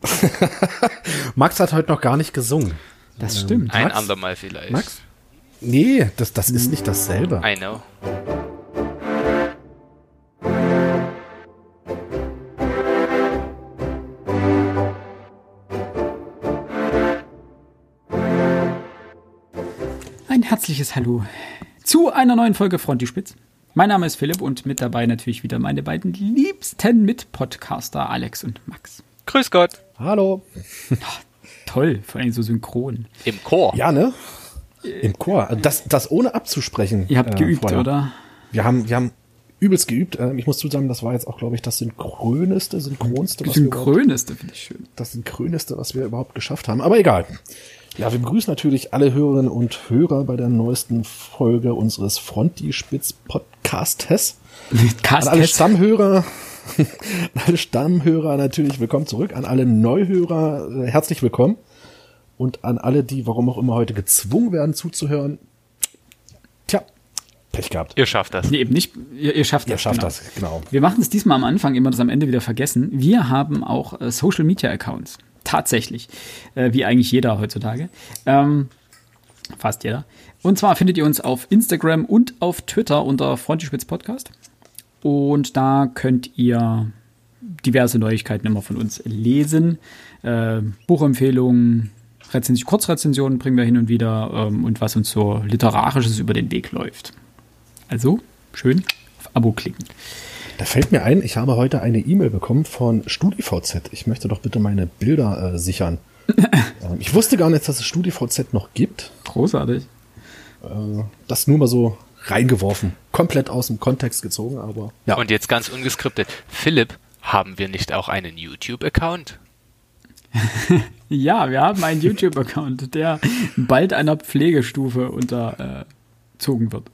Max hat heute noch gar nicht gesungen. Das stimmt. Ein Max? andermal vielleicht. Max? Nee, das, das ist nicht dasselbe. I know. Ein herzliches Hallo zu einer neuen Folge Frontispitz. Mein Name ist Philipp und mit dabei natürlich wieder meine beiden liebsten Mitpodcaster Alex und Max. Grüß Gott. Hallo. Toll, vor allem so synchron. Im Chor. Ja, ne? Im Chor. Das, das ohne abzusprechen. Ihr habt äh, geübt, vorher. oder? Wir haben, wir haben übelst geübt. Ähm, Ich muss zusammen, das war jetzt auch, glaube ich, das synchroneste, synchronste, was wir überhaupt, Synchroneste finde ich schön. das synchroneste, was wir überhaupt geschafft haben. Aber egal. Ja, wir begrüßen natürlich alle Hörerinnen und Hörer bei der neuesten Folge unseres Frontispitz-Podcastes. An alle Stammhörer, an alle Stammhörer natürlich willkommen zurück. An alle Neuhörer äh, herzlich willkommen. Und an alle, die warum auch immer heute gezwungen werden zuzuhören. Tja, Pech gehabt. Ihr schafft das. Nee, eben nicht. Ihr, ihr schafft Ihr das. schafft genau. das, genau. Wir machen es diesmal am Anfang, immer das am Ende wieder vergessen. Wir haben auch äh, Social Media Accounts. Tatsächlich. Äh, wie eigentlich jeder heutzutage. Ähm, fast jeder. Und zwar findet ihr uns auf Instagram und auf Twitter unter Frontispitz Podcast. Und da könnt ihr diverse Neuigkeiten immer von uns lesen. Äh, Buchempfehlungen, Rezension, Kurzrezensionen bringen wir hin und wieder ähm, und was uns so literarisches über den Weg läuft. Also schön auf Abo klicken. Da fällt mir ein, ich habe heute eine E-Mail bekommen von StudiVZ. Ich möchte doch bitte meine Bilder äh, sichern. ähm, ich wusste gar nicht, dass es StudiVZ noch gibt. Großartig. Äh, das nur mal so reingeworfen. Komplett aus dem Kontext gezogen, aber ja. Und jetzt ganz ungeskriptet. Philipp, haben wir nicht auch einen YouTube-Account? Ja, wir haben einen YouTube-Account, der bald einer Pflegestufe unterzogen wird.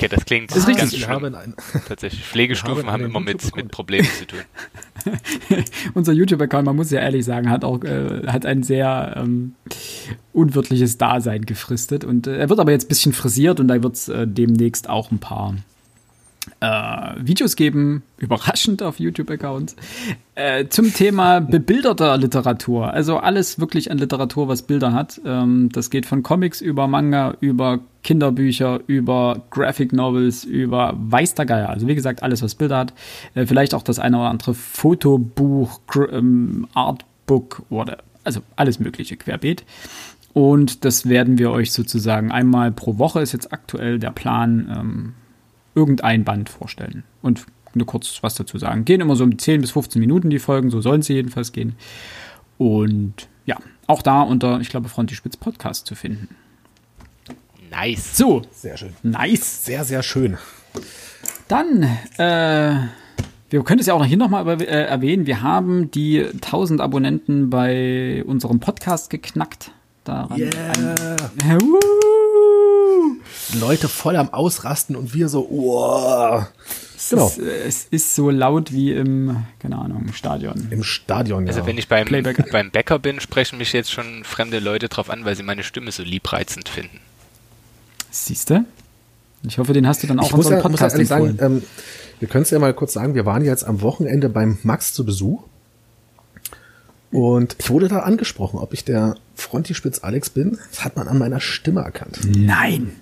Okay, das klingt ist ganz richtig. ich schlimm. habe in ein, Tatsächlich. Pflegestufen haben haben immer mit, mit Problemen zu tun. Unser YouTube-Account, man muss ja ehrlich sagen, hat auch äh, hat ein sehr ähm, unwirtliches Dasein gefristet. Und äh, er wird aber jetzt ein bisschen frisiert und da wird es äh, demnächst auch ein paar äh, Videos geben, überraschend auf YouTube-Accounts, äh, zum Thema bebilderter Literatur. Also alles wirklich an Literatur, was Bilder hat. Ähm, das geht von Comics über Manga, über Kinderbücher, über Graphic Novels, über weiß der Geier. Also wie gesagt, alles, was Bilder hat. Äh, vielleicht auch das eine oder andere Fotobuch, Gr ähm, Artbook oder also alles mögliche querbeet. Und das werden wir euch sozusagen einmal pro Woche ist jetzt aktuell der Plan, ähm, irgendein Band vorstellen und nur kurz was dazu sagen. Gehen immer so um 10 bis 15 Minuten die Folgen, so sollen sie jedenfalls gehen. Und ja, auch da unter, ich glaube, Frontispitz Podcast zu finden. Nice. So, sehr schön. nice. Sehr, sehr schön. Dann, äh, wir können es ja auch noch hier nochmal äh, erwähnen, wir haben die 1000 Abonnenten bei unserem Podcast geknackt. Daran Yeah. Uh, Leute voll am Ausrasten und wir so, oh, es, Genau. ist, äh, es ist so laut wie im, keine Ahnung, im Stadion. im Stadion. Also ja. wenn ich beim, Playback. beim Bäcker bin, sprechen mich jetzt schon fremde Leute drauf an, weil sie meine Stimme so liebreizend finden. Siehst du? Ich hoffe, den hast du dann auch ich muss ja, muss ja Podcast ehrlich sagen, empfohlen. ähm, wir können es ja mal kurz sagen, wir waren jetzt am Wochenende beim Max zu Besuch. Und ich wurde da angesprochen, ob ich der Frontispitz Alex bin. Das hat man an meiner Stimme erkannt. Nein.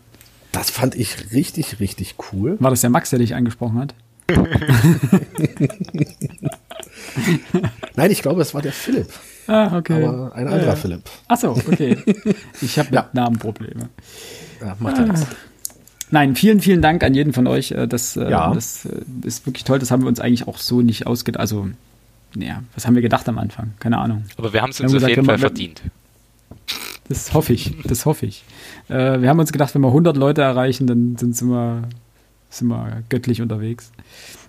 Das fand ich richtig, richtig cool. War das der Max, der dich angesprochen hat? Nein, ich glaube, es war der Philipp, Ah, okay. aber ein anderer Philipp. Ach so, okay. Ich habe mit Ja. Namenprobleme. Ja, macht ja nichts. Nein, vielen, vielen Dank an jeden von euch. Äh, Das, äh, Ja. das äh, ist wirklich toll. Das haben wir uns eigentlich auch so nicht ausgedacht. Also, naja, was haben wir gedacht am Anfang? Keine Ahnung. Aber wir haben es uns auf gesagt, jeden Fall verdient. Das hoffe ich. Das hoffe ich. Äh, wir haben uns gedacht, wenn wir 100 Leute erreichen, dann sind sind wir, sind wir göttlich unterwegs.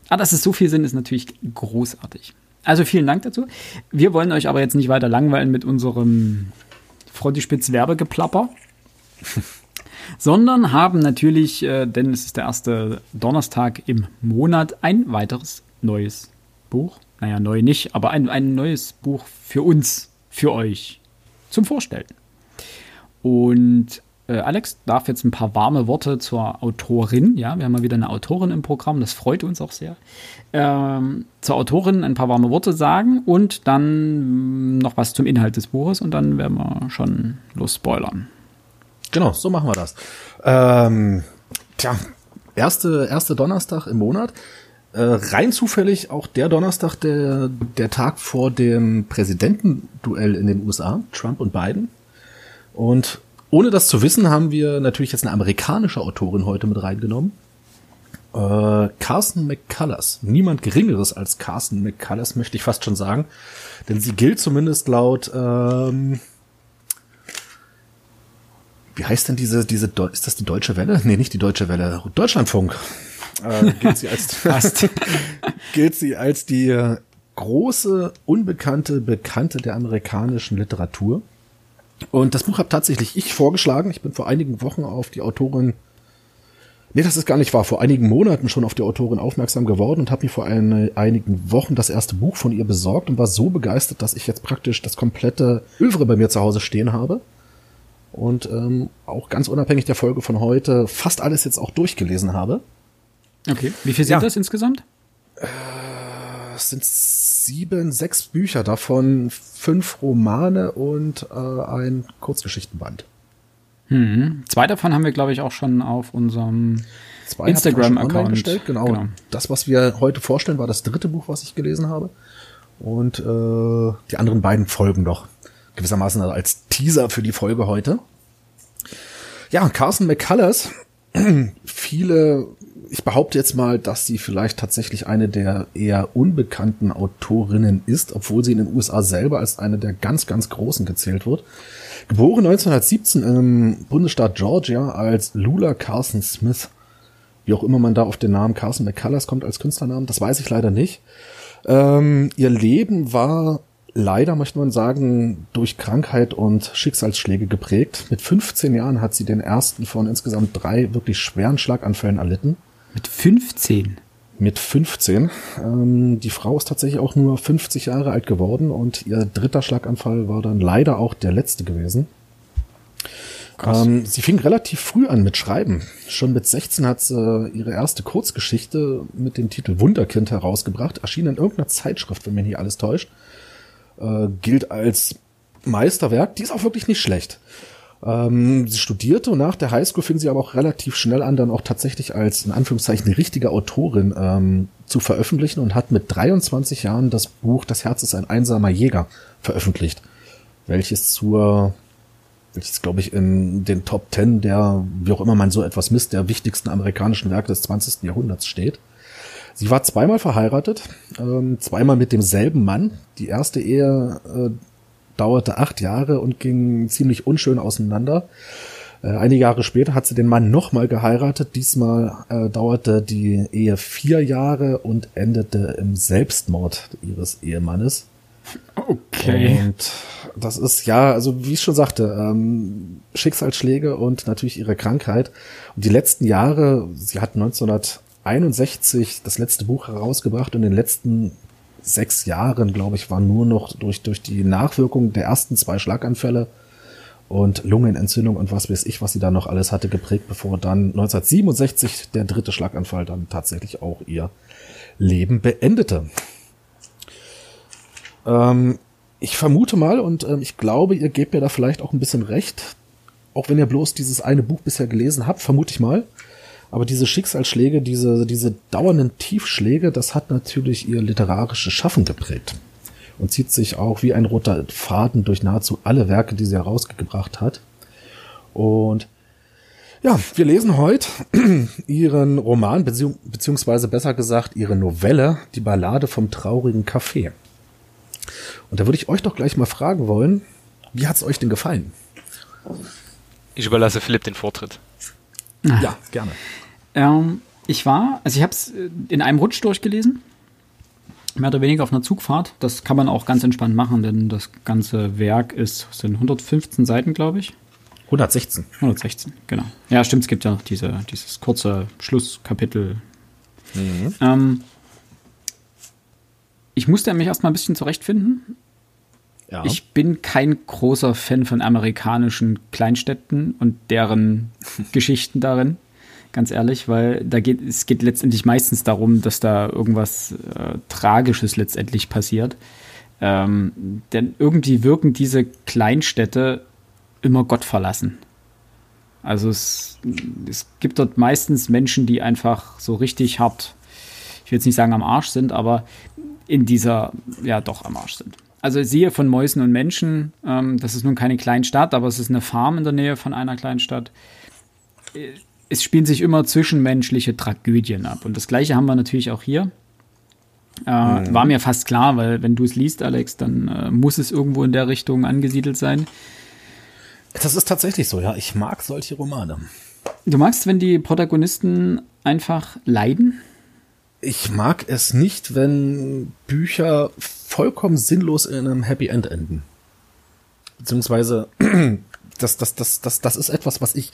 Aber dass es so viel sind, ist natürlich großartig. Also vielen Dank dazu. Wir wollen euch aber jetzt nicht weiter langweilen mit unserem Frontispitz-Werbegeplapper, sondern haben natürlich, äh, denn es ist der erste Donnerstag im Monat, ein weiteres neues Buch. Naja, neu nicht, aber ein, ein neues Buch für uns, für euch zum Vorstellen. Und äh, Alex darf jetzt ein paar warme Worte zur Autorin. Ja, wir haben mal wieder eine Autorin im Programm, das freut uns auch sehr. Ähm, zur Autorin ein paar warme Worte sagen und dann noch was zum Inhalt des Buches und dann werden wir schon los spoilern. Genau, so machen wir das. Ähm, tja, erste, erste Donnerstag im Monat. Äh, rein zufällig auch der Donnerstag, der, der Tag vor dem Präsidentenduell in den USA, Trump und Biden. Und ohne das zu wissen, haben wir natürlich jetzt eine amerikanische Autorin heute mit reingenommen. Äh, Carson McCullers. Niemand Geringeres als Carson McCullers, möchte ich fast schon sagen. Denn sie gilt zumindest laut, ähm, wie heißt denn diese, diese, ist das die Deutsche Welle? Nee, nicht die Deutsche Welle, Deutschlandfunk. Äh, gilt sie als, fast, gilt sie als die große, unbekannte, bekannte der amerikanischen Literatur. Und das Buch habe tatsächlich ich vorgeschlagen. Ich bin vor einigen Wochen auf die Autorin, nee, das ist gar nicht wahr, vor einigen Monaten schon auf die Autorin aufmerksam geworden und habe mir vor ein, einigen Wochen das erste Buch von ihr besorgt und war so begeistert, dass ich jetzt praktisch das komplette Övre bei mir zu Hause stehen habe. Und ähm, auch ganz unabhängig der Folge von heute fast alles jetzt auch durchgelesen habe. Okay, wie viel sind ja. das insgesamt? Äh, es sind sieben, sechs Bücher, davon fünf Romane und äh, ein Kurzgeschichtenband. Hm. Zwei davon haben wir, glaube ich, auch schon auf unserem Instagram-Account gestellt. Genau. genau. Das, was wir heute vorstellen, war das dritte Buch, was ich gelesen habe. Und äh, die anderen beiden folgen doch gewissermaßen als Teaser für die Folge heute. Ja, Carson McCullers. Viele ich behaupte jetzt mal, dass sie vielleicht tatsächlich eine der eher unbekannten Autorinnen ist, obwohl sie in den USA selber als eine der ganz, ganz großen gezählt wird. Geboren 1917 im Bundesstaat Georgia als Lula Carson Smith. Wie auch immer man da auf den Namen Carson McCullers kommt als Künstlernamen, das weiß ich leider nicht. Ähm, ihr Leben war leider, möchte man sagen, durch Krankheit und Schicksalsschläge geprägt. Mit 15 Jahren hat sie den ersten von insgesamt drei wirklich schweren Schlaganfällen erlitten. Mit 15? Mit 15. Ähm, die Frau ist tatsächlich auch nur 50 Jahre alt geworden und ihr dritter Schlaganfall war dann leider auch der letzte gewesen. Ähm, sie fing relativ früh an mit Schreiben. Schon mit 16 hat sie ihre erste Kurzgeschichte mit dem Titel Wunderkind herausgebracht, erschien in irgendeiner Zeitschrift, wenn mir hier alles täuscht. Äh, gilt als Meisterwerk. Die ist auch wirklich nicht schlecht. Ähm, sie studierte und nach der Highschool fing sie aber auch relativ schnell an, dann auch tatsächlich als in Anführungszeichen richtige Autorin ähm, zu veröffentlichen und hat mit 23 Jahren das Buch Das Herz ist ein einsamer Jäger veröffentlicht, welches zur welches glaube ich in den Top 10 der, wie auch immer man so etwas misst, der wichtigsten amerikanischen Werke des 20. Jahrhunderts steht. Sie war zweimal verheiratet, ähm, zweimal mit demselben Mann. Die erste Ehe äh, dauerte acht Jahre und ging ziemlich unschön auseinander. Äh, einige Jahre später hat sie den Mann nochmal geheiratet. Diesmal äh, dauerte die Ehe vier Jahre und endete im Selbstmord ihres Ehemannes. Okay. Und das ist ja, also wie ich schon sagte, ähm, Schicksalsschläge und natürlich ihre Krankheit. Und die letzten Jahre, sie hat 1961 das letzte Buch herausgebracht und in den letzten sechs Jahren, glaube ich, war nur noch durch, durch die Nachwirkung der ersten zwei Schlaganfälle und Lungenentzündung und was weiß ich, was sie da noch alles hatte, geprägt, bevor dann 1967 der dritte Schlaganfall dann tatsächlich auch ihr Leben beendete. Ähm, ich vermute mal und ähm, ich glaube, ihr gebt mir da vielleicht auch ein bisschen recht, auch wenn ihr bloß dieses eine Buch bisher gelesen habt, vermute ich mal, aber diese Schicksalsschläge, diese, diese dauernden Tiefschläge, das hat natürlich ihr literarisches Schaffen geprägt. Und zieht sich auch wie ein roter Faden durch nahezu alle Werke, die sie herausgebracht hat. Und ja, wir lesen heute ihren Roman, beziehungsweise besser gesagt ihre Novelle, die Ballade vom traurigen Café. Und da würde ich euch doch gleich mal fragen wollen, wie hat's euch denn gefallen? Ich überlasse Philipp den Vortritt. Ja, gerne. Ähm, ich war, also ich habe es äh, in einem Rutsch durchgelesen, mehr oder weniger auf einer Zugfahrt. Das kann man auch ganz entspannt machen, denn das ganze Werk ist, sind 115 Seiten, glaube ich. 116. 116, genau. Ja, stimmt, es gibt ja noch diese, dieses kurze Schlusskapitel. Mhm. Ähm, ich musste mich erstmal ein bisschen zurechtfinden. Ja. Ich bin kein großer Fan von amerikanischen Kleinstädten und deren Geschichten darin. Ganz ehrlich, weil da geht, es geht letztendlich meistens darum, dass da irgendwas äh, Tragisches letztendlich passiert. Ähm, denn irgendwie wirken diese Kleinstädte immer Gott verlassen. Also es, es gibt dort meistens Menschen, die einfach so richtig hart, ich will jetzt nicht sagen am Arsch sind, aber in dieser, ja doch am Arsch sind also siehe von Mäusen und Menschen, ähm, das ist nun keine Kleinstadt, aber es ist eine Farm in der Nähe von einer Kleinstadt. Äh, es spielen sich immer zwischenmenschliche Tragödien ab. Und das gleiche haben wir natürlich auch hier. Äh, mhm. War mir fast klar, weil wenn du es liest, Alex, dann äh, muss es irgendwo in der Richtung angesiedelt sein. Das ist tatsächlich so, ja. Ich mag solche Romane. Du magst, wenn die Protagonisten einfach leiden? Ich mag es nicht, wenn Bücher vollkommen sinnlos in einem Happy End enden. Beziehungsweise, das, das, das, das, das ist etwas, was ich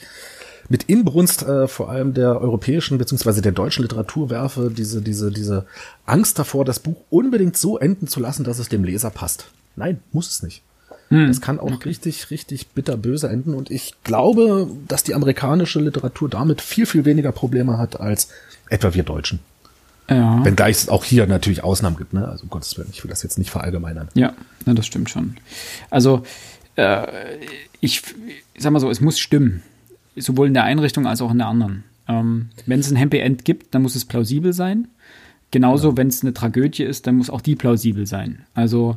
mit Inbrunst äh, vor allem der europäischen beziehungsweise der deutschen Literatur werfe, diese, diese, diese Angst davor, das Buch unbedingt so enden zu lassen, dass es dem Leser passt. Nein, muss es nicht. Hm. Es kann auch okay. richtig, richtig bitterböse enden und ich glaube, dass die amerikanische Literatur damit viel, viel weniger Probleme hat als etwa wir Deutschen. Ja. Wenngleich es auch hier natürlich Ausnahmen gibt, ne? Also um Gottes Willen, ich will das jetzt nicht verallgemeinern. Ja, ja das stimmt schon. Also äh, ich, ich sag mal so, es muss stimmen. Sowohl in der Einrichtung als auch in der anderen. Ähm, wenn es ein Happy End gibt, dann muss es plausibel sein. Genauso, ja. wenn es eine Tragödie ist, dann muss auch die plausibel sein. Also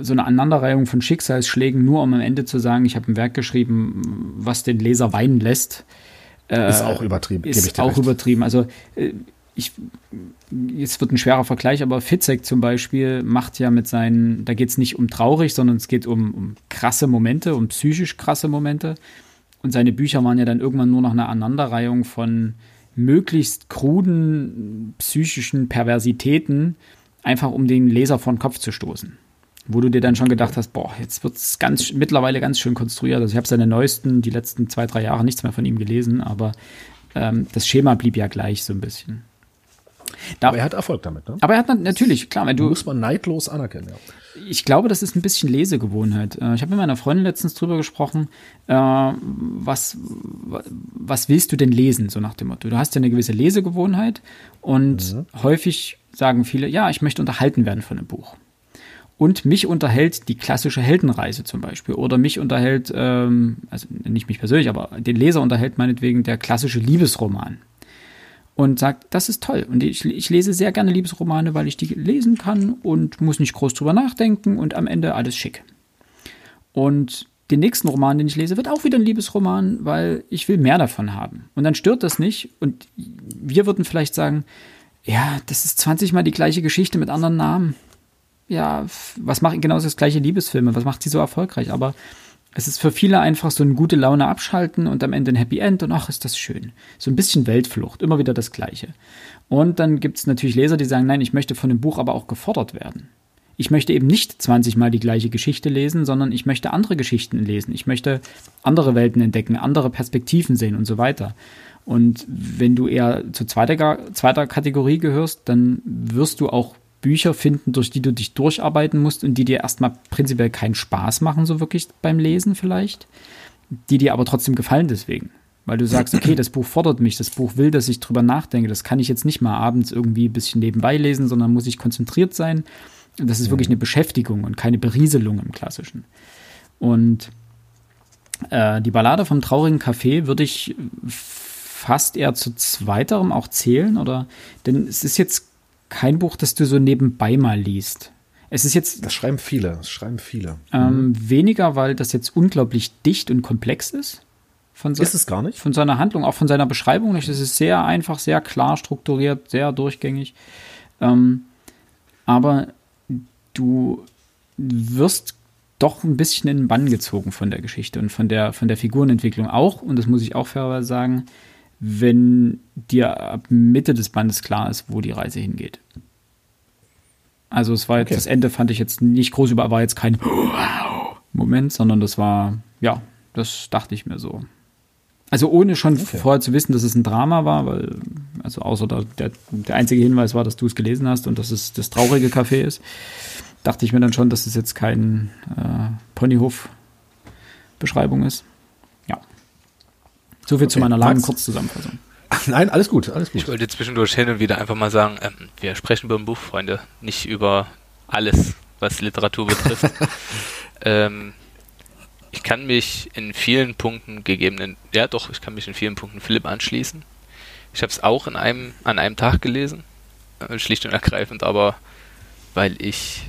so eine Aneinanderreihung von Schicksalsschlägen, nur um am Ende zu sagen, ich habe ein Werk geschrieben, was den Leser weinen lässt. Äh, ist auch übertrieben. Ist auch recht. übertrieben. Also äh, ich, jetzt wird ein schwerer Vergleich, aber Fitzek zum Beispiel macht ja mit seinen, da geht es nicht um traurig, sondern es geht um, um krasse Momente, um psychisch krasse Momente. Und seine Bücher waren ja dann irgendwann nur noch eine Aneinanderreihung von möglichst kruden psychischen Perversitäten, einfach um den Leser vor den Kopf zu stoßen. Wo du dir dann schon gedacht hast, boah, jetzt wird es ganz mittlerweile ganz schön konstruiert. Also ich habe seine neuesten, die letzten zwei, drei Jahre nichts mehr von ihm gelesen, aber ähm, das Schema blieb ja gleich so ein bisschen. Da, aber er hat Erfolg damit, ne? Aber er hat natürlich, klar, wenn du. Muss man neidlos anerkennen, ja. Ich glaube, das ist ein bisschen Lesegewohnheit. Äh, ich habe mit meiner Freundin letztens drüber gesprochen, äh, was, was willst du denn lesen, so nach dem Motto. Du hast ja eine gewisse Lesegewohnheit und mhm. häufig sagen viele, ja, ich möchte unterhalten werden von einem Buch. Und mich unterhält die klassische Heldenreise zum Beispiel. Oder mich unterhält, ähm, also nicht mich persönlich, aber den Leser unterhält meinetwegen der klassische Liebesroman und sagt, das ist toll. Und ich, ich, lese sehr gerne Liebesromane, weil ich die lesen kann und muss nicht groß drüber nachdenken und am Ende alles schick. Und den nächsten Roman, den ich lese, wird auch wieder ein Liebesroman, weil ich will mehr davon haben. Und dann stört das nicht. Und wir würden vielleicht sagen, ja, das ist 20 Mal die gleiche Geschichte mit anderen Namen. Ja, was macht genau das gleiche Liebesfilme? Was macht sie so erfolgreich? Aber es ist für viele einfach so eine gute Laune abschalten und am Ende ein Happy End und ach, ist das schön. So ein bisschen Weltflucht, immer wieder das Gleiche. Und dann gibt es natürlich Leser, die sagen, nein, ich möchte von dem Buch aber auch gefordert werden. Ich möchte eben nicht 20 Mal die gleiche Geschichte lesen, sondern ich möchte andere Geschichten lesen. Ich möchte andere Welten entdecken, andere Perspektiven sehen und so weiter. Und wenn du eher zur zweiter, zweiter Kategorie gehörst, dann wirst du auch Bücher finden, durch die du dich durcharbeiten musst und die dir erstmal prinzipiell keinen Spaß machen, so wirklich beim Lesen vielleicht, die dir aber trotzdem gefallen deswegen. Weil du sagst, okay, das Buch fordert mich, das Buch will, dass ich drüber nachdenke. Das kann ich jetzt nicht mal abends irgendwie ein bisschen nebenbei lesen, sondern muss ich konzentriert sein. Das ist wirklich eine Beschäftigung und keine Berieselung im Klassischen. Und äh, die Ballade vom traurigen Café würde ich fast eher zu zweiterem auch zählen, oder? Denn es ist jetzt kein Buch, das du so nebenbei mal liest. Es ist jetzt. Das schreiben viele, das schreiben viele. Ähm, mhm. Weniger, weil das jetzt unglaublich dicht und komplex ist. Von so, ist es gar nicht? Von seiner Handlung, auch von seiner Beschreibung nicht. Es ist sehr einfach, sehr klar strukturiert, sehr durchgängig. Ähm, aber du wirst doch ein bisschen in den Bann gezogen von der Geschichte und von der, von der Figurenentwicklung auch. Und das muss ich auch fairerweise sagen wenn dir ab Mitte des Bandes klar ist, wo die Reise hingeht. Also es war jetzt, okay. das Ende fand ich jetzt nicht groß über, war jetzt kein Moment, sondern das war, ja, das dachte ich mir so. Also ohne schon okay. vorher zu wissen, dass es ein Drama war, weil, also außer der, der, der einzige Hinweis war, dass du es gelesen hast und dass es das traurige Café ist. dachte ich mir dann schon, dass es jetzt kein äh, Ponyhof-Beschreibung ist. So viel okay. zu meiner langen Kurzzusammenfassung. Nein, alles gut, alles gut. Ich wollte zwischendurch hin und wieder einfach mal sagen, ähm, wir sprechen über ein Buch, Freunde, nicht über alles, was Literatur betrifft. ähm, ich kann mich in vielen Punkten gegebenen, ja doch, ich kann mich in vielen Punkten Philipp anschließen. Ich habe es auch in einem, an einem Tag gelesen, äh, schlicht und ergreifend, aber weil ich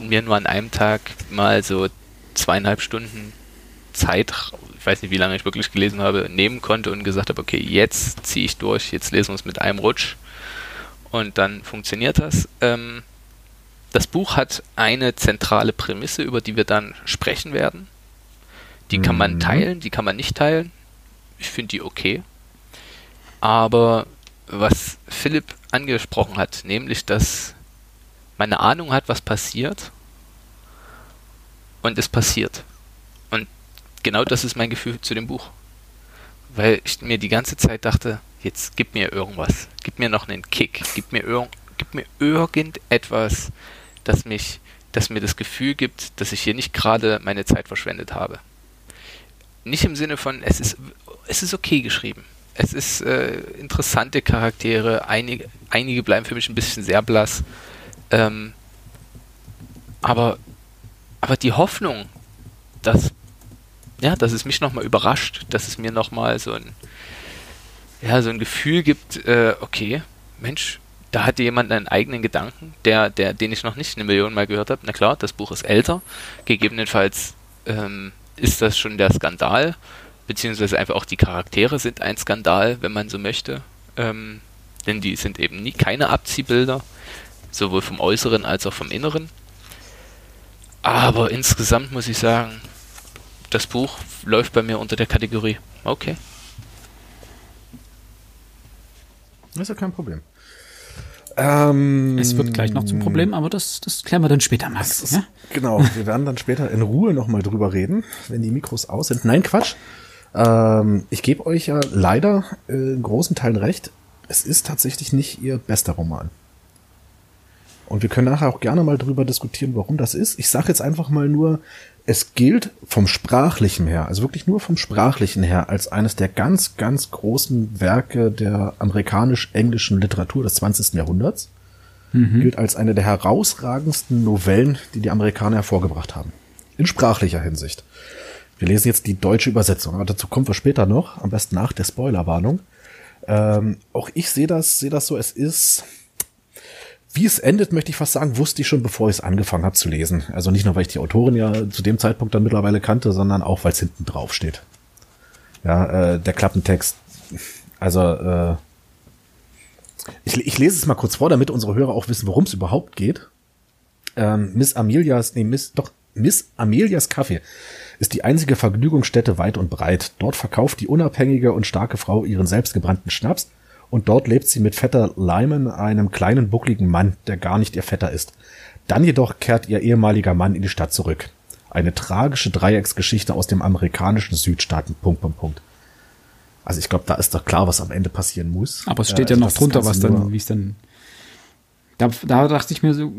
mir nur an einem Tag mal so zweieinhalb Stunden Zeit, weiß nicht, wie lange ich wirklich gelesen habe, nehmen konnte und gesagt habe, okay, jetzt ziehe ich durch, jetzt lesen wir es mit einem Rutsch und dann funktioniert das. Ähm, das Buch hat eine zentrale Prämisse, über die wir dann sprechen werden. Die kann man mhm. teilen, die kann man nicht teilen. Ich finde die okay. Aber was Philipp angesprochen hat, nämlich, dass man eine Ahnung hat, was passiert und es passiert. Genau das ist mein Gefühl zu dem Buch. Weil ich mir die ganze Zeit dachte, jetzt gib mir irgendwas, gib mir noch einen Kick, gib mir, ir gib mir irgendetwas, das mich, das mir das Gefühl gibt, dass ich hier nicht gerade meine Zeit verschwendet habe nicht im Sinne von, es ist, es ist okay geschrieben. Es ist äh, interessante Charaktere, einige, einige bleiben für mich ein bisschen sehr blass. Ähm, aber, aber die Hoffnung, dass, ja, dass es mich nochmal überrascht, dass es mir nochmal so ein, ja, so ein Gefühl gibt, äh, okay, Mensch, da hatte jemand einen eigenen Gedanken, der, der, den ich noch nicht eine Million Mal gehört habe. Na klar, das Buch ist älter, gegebenenfalls ähm, ist das schon der Skandal, beziehungsweise einfach auch die Charaktere sind ein Skandal, wenn man so möchte. Ähm, denn die sind eben nie keine Abziehbilder, sowohl vom Äußeren als auch vom Inneren. Aber insgesamt muss ich sagen, das Buch läuft bei mir unter der Kategorie. Okay. Das ist ja kein Problem. Ähm, es wird gleich noch zum Problem, aber das, das klären wir dann später, Max. Ist, ja? Genau, wir werden dann später in Ruhe nochmal drüber reden, wenn die Mikros aus sind. Nein, Quatsch. Ähm, ich gebe euch ja leider äh, in großen Teilen recht. Es ist tatsächlich nicht ihr bester Roman. Und wir können nachher auch gerne mal drüber diskutieren, warum das ist. Ich sage jetzt einfach mal nur, es gilt vom Sprachlichen her, also wirklich nur vom Sprachlichen her, als eines der ganz, ganz großen Werke der amerikanisch-englischen Literatur des 20. Jahrhunderts. Mhm. Gilt als eine der herausragendsten Novellen, die die Amerikaner hervorgebracht haben. In sprachlicher Hinsicht. Wir lesen jetzt die deutsche Übersetzung, aber dazu kommen wir später noch, am besten nach der Spoilerwarnung. Ähm, auch ich sehe das, sehe das so, es ist wie es endet, möchte ich fast sagen, wusste ich schon, bevor ich es angefangen habe zu lesen. Also nicht nur, weil ich die Autorin ja zu dem Zeitpunkt dann mittlerweile kannte, sondern auch, weil es hinten drauf steht. Ja, äh, der Klappentext. Also, äh, ich, ich lese es mal kurz vor, damit unsere Hörer auch wissen, worum es überhaupt geht. Ähm, Miss Amelias, nee, Miss, doch, Miss Amelias Kaffee ist die einzige Vergnügungsstätte weit und breit. Dort verkauft die unabhängige und starke Frau ihren selbstgebrannten Schnaps und dort lebt sie mit Vetter Lyman, einem kleinen buckligen Mann, der gar nicht ihr Vetter ist. Dann jedoch kehrt ihr ehemaliger Mann in die Stadt zurück. Eine tragische Dreiecksgeschichte aus dem amerikanischen Südstaaten. Punkt, Punkt, Punkt. Also ich glaube, da ist doch klar, was am Ende passieren muss. Aber es steht äh, ja noch drunter, was dann, wie es dann. Da, da dachte ich mir so,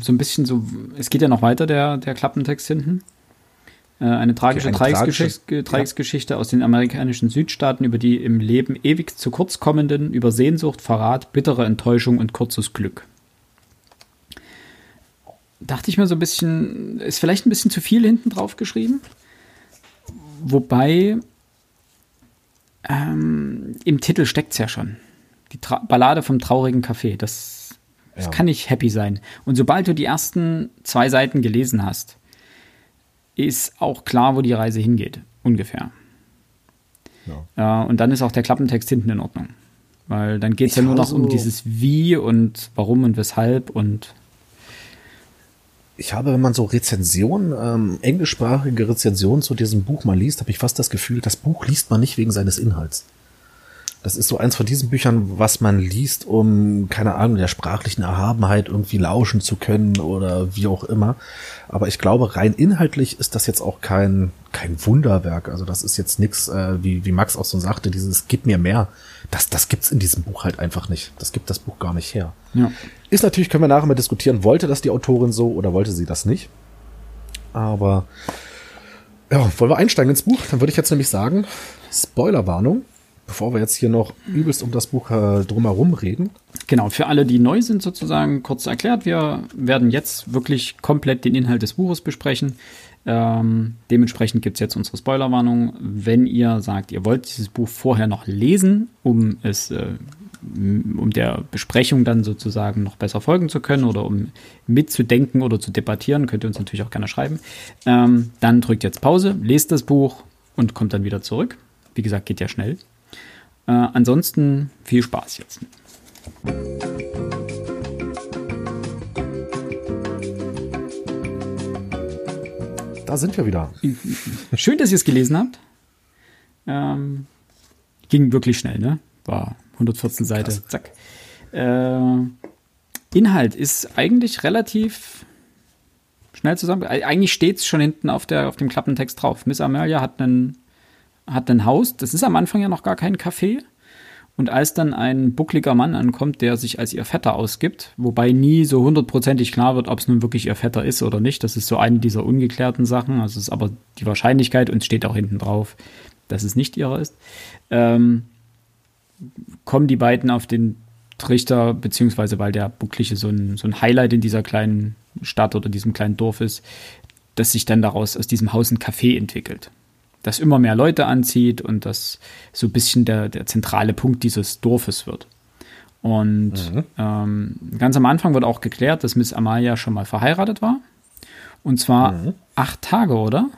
so ein bisschen so, es geht ja noch weiter, der, der Klappentext hinten. Äh, eine tragische, okay, Dreiecksgeschichte ja. aus den amerikanischen Südstaaten über die im Leben ewig zu kurz kommenden, über Sehnsucht, Verrat, bittere Enttäuschung und kurzes Glück. Dachte ich mir so ein bisschen, ist vielleicht ein bisschen zu viel hinten drauf geschrieben. Wobei ähm, im Titel steckt es ja schon. Die Tra Ballade vom traurigen Café. Das, das ja. kann nicht happy sein. Und sobald du die ersten zwei Seiten gelesen hast, ist auch klar, wo die Reise hingeht, ungefähr. Ja. Äh, und dann ist auch der Klappentext hinten in Ordnung. Weil dann geht es ja nur noch so um dieses Wie und warum und weshalb und. Ich habe, wenn man so Rezensionen, ähm, englischsprachige Rezensionen zu diesem Buch mal liest, habe ich fast das Gefühl, das Buch liest man nicht wegen seines Inhalts. Das ist so eins von diesen Büchern, was man liest, um, keine Ahnung, der sprachlichen Erhabenheit irgendwie lauschen zu können oder wie auch immer. Aber ich glaube, rein inhaltlich ist das jetzt auch kein, kein Wunderwerk. Also das ist jetzt nix, äh, wie, wie Max auch so sagte, dieses Gib mir mehr. Das, das gibt's in diesem Buch halt einfach nicht. Das gibt das Buch gar nicht her. Ja. Ist natürlich, können wir nachher mal diskutieren, wollte das die Autorin so oder wollte sie das nicht? Aber ja, wollen wir einsteigen ins Buch? Dann würde ich jetzt nämlich sagen, Spoilerwarnung, bevor wir jetzt hier noch übelst um das Buch äh, drumherum reden. Genau, für alle, die neu sind, sozusagen kurz erklärt, wir werden jetzt wirklich komplett den Inhalt des Buches besprechen. Ähm, dementsprechend gibt es jetzt unsere Spoilerwarnung. Wenn ihr sagt, ihr wollt dieses Buch vorher noch lesen, um es äh, um der Besprechung dann sozusagen noch besser folgen zu können oder um mitzudenken oder zu debattieren, könnt ihr uns natürlich auch gerne schreiben. Ähm, dann drückt jetzt Pause, lest das Buch und kommt dann wieder zurück. Wie gesagt, geht ja schnell. Äh, ansonsten viel Spaß jetzt. Da sind wir wieder. Schön, dass ihr es gelesen habt. Ähm, ging wirklich schnell, ne? War 114 Seite. Krass. Zack. Äh, Inhalt ist eigentlich relativ schnell zusammen. Eigentlich steht es schon hinten auf, der, auf dem Klappentext drauf. Miss Amelia hat einen hat ein Haus, das ist am Anfang ja noch gar kein Café. Und als dann ein buckliger Mann ankommt, der sich als ihr Vetter ausgibt, wobei nie so hundertprozentig klar wird, ob es nun wirklich ihr Vetter ist oder nicht, das ist so eine dieser ungeklärten Sachen, also ist aber die Wahrscheinlichkeit und steht auch hinten drauf, dass es nicht ihrer ist, ähm, kommen die beiden auf den Trichter, beziehungsweise weil der Bucklige so ein, so ein Highlight in dieser kleinen Stadt oder diesem kleinen Dorf ist, dass sich dann daraus aus diesem Haus ein Café entwickelt das immer mehr Leute anzieht und das so ein bisschen der, der zentrale Punkt dieses Dorfes wird. Und mhm. ähm, ganz am Anfang wird auch geklärt, dass Miss Amalia schon mal verheiratet war. Und zwar mhm. acht Tage, oder?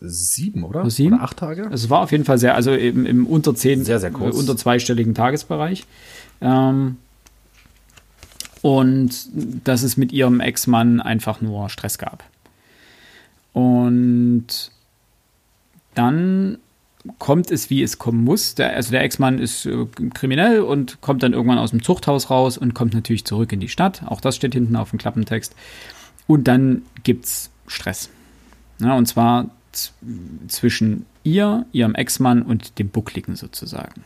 Sieben, oder? Sieben? Oder acht Tage? Es war auf jeden Fall sehr, also im, im unter zehn, sehr, sehr kurz. Unter zweistelligen Tagesbereich. Ähm, und dass es mit ihrem Ex-Mann einfach nur Stress gab. Und dann kommt es, wie es kommen muss. Der, also der Ex-Mann ist äh, kriminell und kommt dann irgendwann aus dem Zuchthaus raus und kommt natürlich zurück in die Stadt. Auch das steht hinten auf dem Klappentext. Und dann gibt es Stress. Ja, und zwar zwischen ihr, ihrem Ex-Mann und dem Buckligen sozusagen.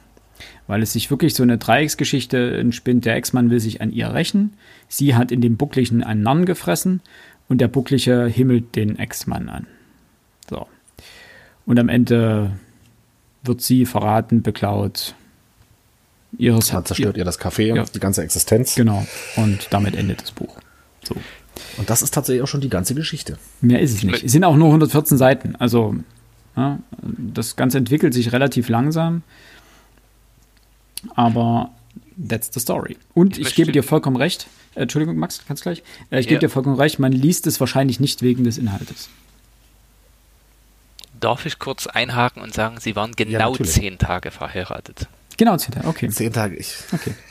Weil es sich wirklich so eine Dreiecksgeschichte entspinnt. Der Ex-Mann will sich an ihr rächen. Sie hat in dem Buckligen einen Narren gefressen und der Bucklige himmelt den Ex-Mann an. So. Und am Ende wird sie verraten, beklaut. Ihres, Man zerstört ihr, ihr das Café, ja. die ganze Existenz. Genau. Und damit endet das Buch. So. Und das ist tatsächlich auch schon die ganze Geschichte. Mehr ist es nicht. Es sind auch nur 114 Seiten. Also, ja, das Ganze entwickelt sich relativ langsam. Aber that's the story. Und ich, ich gebe dir vollkommen recht. Entschuldigung, Max, kannst gleich. Äh, ich ja. gebe dir vollkommen recht. Man liest es wahrscheinlich nicht wegen des Inhaltes. Darf ich kurz einhaken und sagen, Sie waren genau ja, zehn Tage verheiratet. Genau zehn Tage, okay. Zehn Tage, ich. Okay.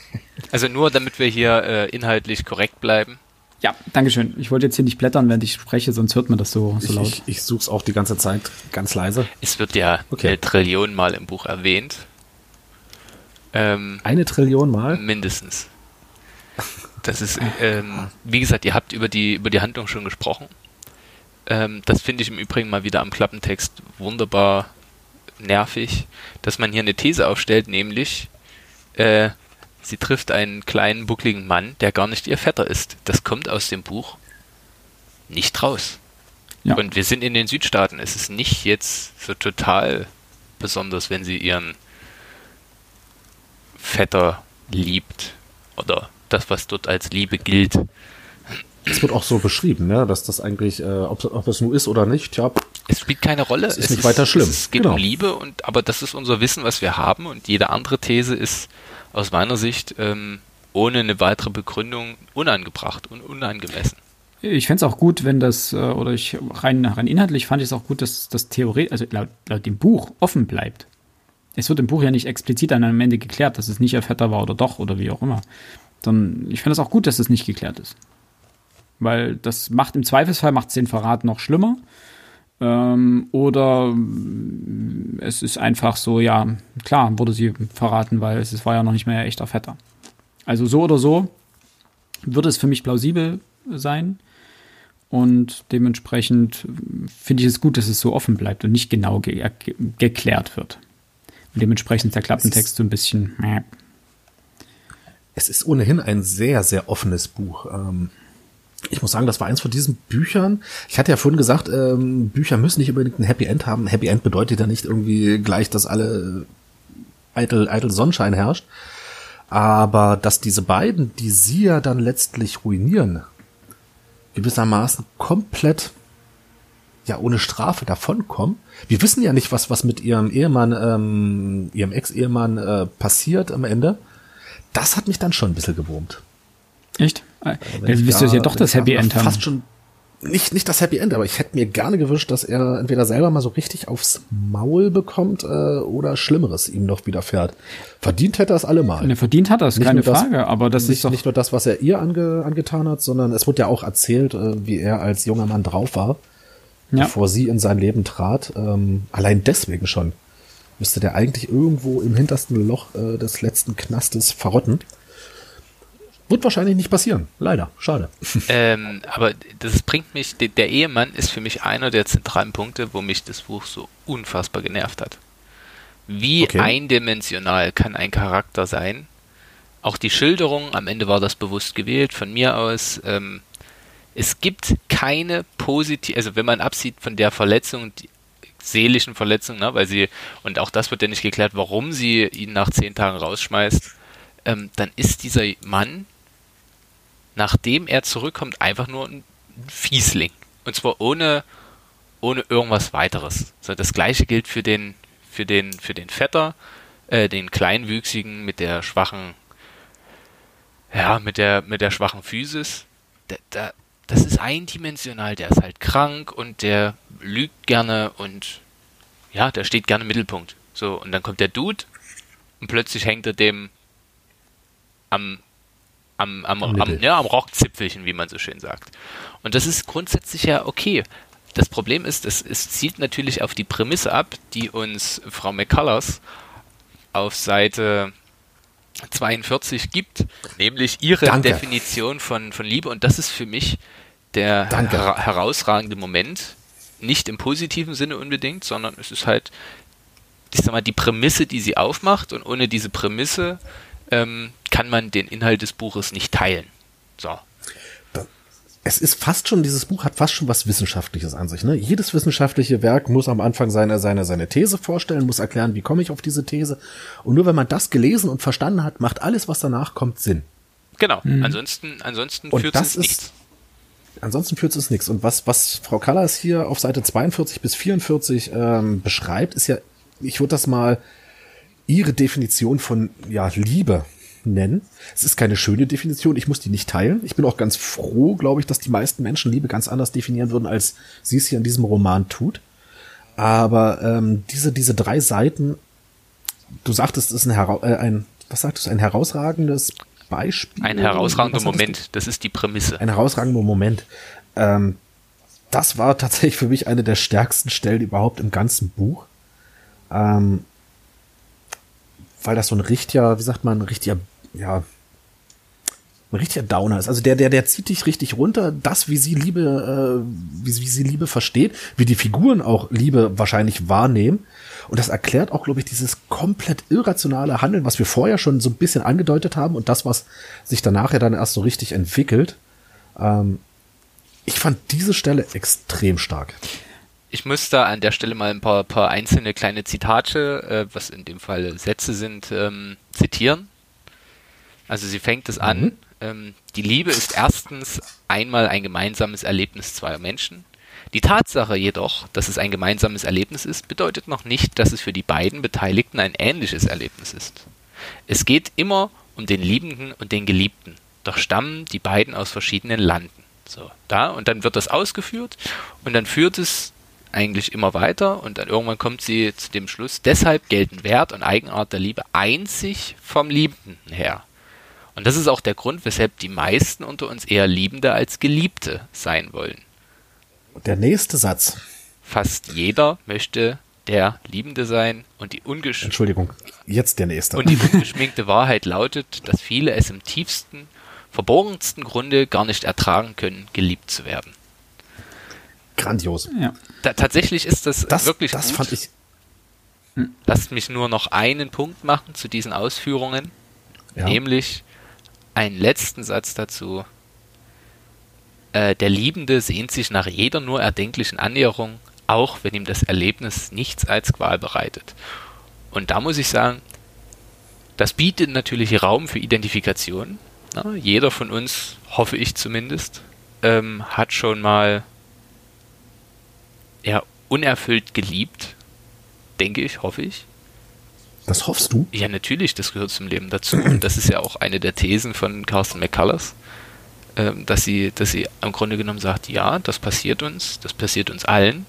Also nur, damit wir hier äh, inhaltlich korrekt bleiben. Ja, Dankeschön. Ich wollte jetzt hier nicht blättern, während ich spreche, sonst hört man das so, so ich, laut. Ich, ich suche es auch die ganze Zeit ganz leise. Es wird ja okay. eine Trillion Mal im Buch erwähnt. Ähm, eine Trillion Mal? Mindestens. Das ist, ähm, wie gesagt, ihr habt über die, über die Handlung schon gesprochen. Ähm, das finde ich im Übrigen mal wieder am Klappentext wunderbar nervig, dass man hier eine These aufstellt, nämlich äh, sie trifft einen kleinen, buckligen Mann, der gar nicht ihr Vetter ist. Das kommt aus dem Buch nicht raus. Ja. Und wir sind in den Südstaaten. Es ist nicht jetzt so total besonders, wenn sie ihren Vetter liebt oder das, was dort als Liebe gilt. Es wird auch so beschrieben, ne? dass das eigentlich, äh, ob, ob es nur ist oder nicht, ja. Es spielt keine Rolle. Es ist es nicht ist, weiter schlimm. Es geht genau. um Liebe, und, aber das ist unser Wissen, was wir haben. Und jede andere These ist aus meiner Sicht ähm, ohne eine weitere Begründung unangebracht und unangemessen. Ich fände es auch gut, wenn das, äh, oder ich rein, rein inhaltlich fand ich es auch gut, dass das Theorie, also laut, laut dem Buch offen bleibt. Es wird im Buch ja nicht explizit an einem Ende geklärt, dass es nicht ihr Vetter war oder doch oder wie auch immer. Sondern ich finde es auch gut, dass es nicht geklärt ist. Weil das macht im Zweifelsfall macht den Verrat noch schlimmer. Ähm, oder es ist einfach so, ja, klar, wurde sie verraten, weil es war ja noch nicht mehr echter Vetter. Also so oder so würde es für mich plausibel sein. Und dementsprechend finde ich es gut, dass es so offen bleibt und nicht genau ge ge geklärt wird. Und dementsprechend ist der Klappentext so ein bisschen. Meh. Es ist ohnehin ein sehr, sehr offenes Buch. Ähm, ich muss sagen, das war eins von diesen Büchern. Ich hatte ja vorhin gesagt, ähm, Bücher müssen nicht unbedingt ein Happy End haben. Happy End bedeutet ja nicht irgendwie gleich, dass alle eitel, eitel Sonnenschein herrscht. Aber dass diese beiden, die sie ja dann letztlich ruinieren, gewissermaßen komplett ja ohne Strafe davonkommen. Wir wissen ja nicht, was was mit ihrem Ehemann, ähm, ihrem Ex-Ehemann äh, passiert am Ende. Das hat mich dann schon ein bisschen gewurmt. Echt? Dann wirst du ja doch das Happy End haben. Fast schon nicht, nicht das Happy End, aber ich hätte mir gerne gewünscht, dass er entweder selber mal so richtig aufs Maul bekommt äh, oder Schlimmeres ihm noch widerfährt. Verdient hätte er es allemal. Ne, verdient hat er es, keine Frage, das, aber das nicht, ist doch nicht nur das, was er ihr ange, angetan hat, sondern es wurde ja auch erzählt, äh, wie er als junger Mann drauf war, ja. bevor sie in sein Leben trat. Ähm, allein deswegen schon müsste der eigentlich irgendwo im hintersten Loch äh, des letzten Knastes verrotten. Wird wahrscheinlich nicht passieren. Leider. Schade. Ähm, aber das bringt mich, der Ehemann ist für mich einer der zentralen Punkte, wo mich das Buch so unfassbar genervt hat. Wie okay. eindimensional kann ein Charakter sein? Auch die Schilderung, am Ende war das bewusst gewählt von mir aus. Ähm, es gibt keine positive, also wenn man absieht von der Verletzung, die seelischen Verletzung, ne, weil sie, und auch das wird ja nicht geklärt, warum sie ihn nach zehn Tagen rausschmeißt, ähm, dann ist dieser Mann nachdem er zurückkommt, einfach nur ein Fiesling. Und zwar ohne, ohne irgendwas weiteres. So, das gleiche gilt für den, für den, für den Vetter, äh, den Kleinwüchsigen mit der schwachen, ja, mit der, mit der schwachen Physis. Da, da, das ist eindimensional, der ist halt krank und der lügt gerne und ja, der steht gerne im Mittelpunkt. So, und dann kommt der Dude und plötzlich hängt er dem am am, am, am, ja, am Rockzipfelchen, wie man so schön sagt. Und das ist grundsätzlich ja okay. Das Problem ist, es, es zielt natürlich auf die Prämisse ab, die uns Frau McCullers auf Seite 42 gibt, nämlich ihre Danke. Definition von, von Liebe. Und das ist für mich der her herausragende Moment. Nicht im positiven Sinne unbedingt, sondern es ist halt, ich sag mal, die Prämisse, die sie aufmacht. Und ohne diese Prämisse ähm, kann man den Inhalt des Buches nicht teilen. So. Es ist fast schon, dieses Buch hat fast schon was Wissenschaftliches an sich. Ne? Jedes wissenschaftliche Werk muss am Anfang seine, seine, seine These vorstellen, muss erklären, wie komme ich auf diese These. Und nur wenn man das gelesen und verstanden hat, macht alles, was danach kommt, Sinn. Genau. Mhm. Ansonsten, ansonsten führt es nichts. Ansonsten führt es nichts. Und was, was Frau Callas hier auf Seite 42 bis 44 ähm, beschreibt, ist ja, ich würde das mal ihre Definition von ja, Liebe nennen. Es ist keine schöne Definition, ich muss die nicht teilen. Ich bin auch ganz froh, glaube ich, dass die meisten Menschen Liebe ganz anders definieren würden, als sie es hier in diesem Roman tut. Aber ähm, diese, diese drei Seiten, du sagtest, es ist ein, äh, ein was sagtest du, ein herausragendes Beispiel? Ein herausragender Moment, das ist die Prämisse. Ein herausragender Moment. Ähm, das war tatsächlich für mich eine der stärksten Stellen überhaupt im ganzen Buch. Ähm, weil das so ein richtiger, wie sagt man, ein richtiger, ja, ein richtiger Downer ist. Also der, der, der zieht dich richtig runter. Das, wie sie Liebe, äh, wie, wie sie Liebe versteht, wie die Figuren auch Liebe wahrscheinlich wahrnehmen. Und das erklärt auch, glaube ich, dieses komplett irrationale Handeln, was wir vorher schon so ein bisschen angedeutet haben und das, was sich danach ja dann erst so richtig entwickelt. Ähm, ich fand diese Stelle extrem stark ich muss da an der Stelle mal ein paar, paar einzelne kleine Zitate, äh, was in dem Fall Sätze sind, ähm, zitieren. Also sie fängt es an. Mhm. Ähm, die Liebe ist erstens einmal ein gemeinsames Erlebnis zweier Menschen. Die Tatsache jedoch, dass es ein gemeinsames Erlebnis ist, bedeutet noch nicht, dass es für die beiden Beteiligten ein ähnliches Erlebnis ist. Es geht immer um den Liebenden und den Geliebten, doch stammen die beiden aus verschiedenen Landen. So, da, und dann wird das ausgeführt und dann führt es eigentlich immer weiter und dann irgendwann kommt sie zu dem Schluss, deshalb gelten Wert und Eigenart der Liebe einzig vom Liebenden her. Und das ist auch der Grund, weshalb die meisten unter uns eher Liebende als Geliebte sein wollen. Der nächste Satz. fast jeder möchte der Liebende sein und die ungesch Entschuldigung, jetzt der nächste. und die ungeschminkte Wahrheit lautet, dass viele es im tiefsten, verborgensten Grunde gar nicht ertragen können, geliebt zu werden. Grandios. Ja. Da, tatsächlich ist das, Das, wirklich das gut. fand ich. Lasst mich nur noch einen Punkt machen zu diesen Ausführungen, Ja. nämlich einen letzten Satz dazu. Äh, der Liebende sehnt sich nach jeder nur erdenklichen Annäherung, auch wenn ihm das Erlebnis nichts als Qual bereitet. Und da muss ich sagen, das bietet natürlich Raum für Identifikation. Na, jeder von uns, hoffe ich zumindest, ähm, hat schon mal ja, unerfüllt geliebt. Denke ich, hoffe ich. Das hoffst du? Ja, natürlich, das gehört zum Leben dazu. Und das ist ja auch eine der Thesen von Carsten McCullers, ähm, dass sie, dass sie im Grunde genommen sagt, ja, das passiert uns, das passiert uns allen.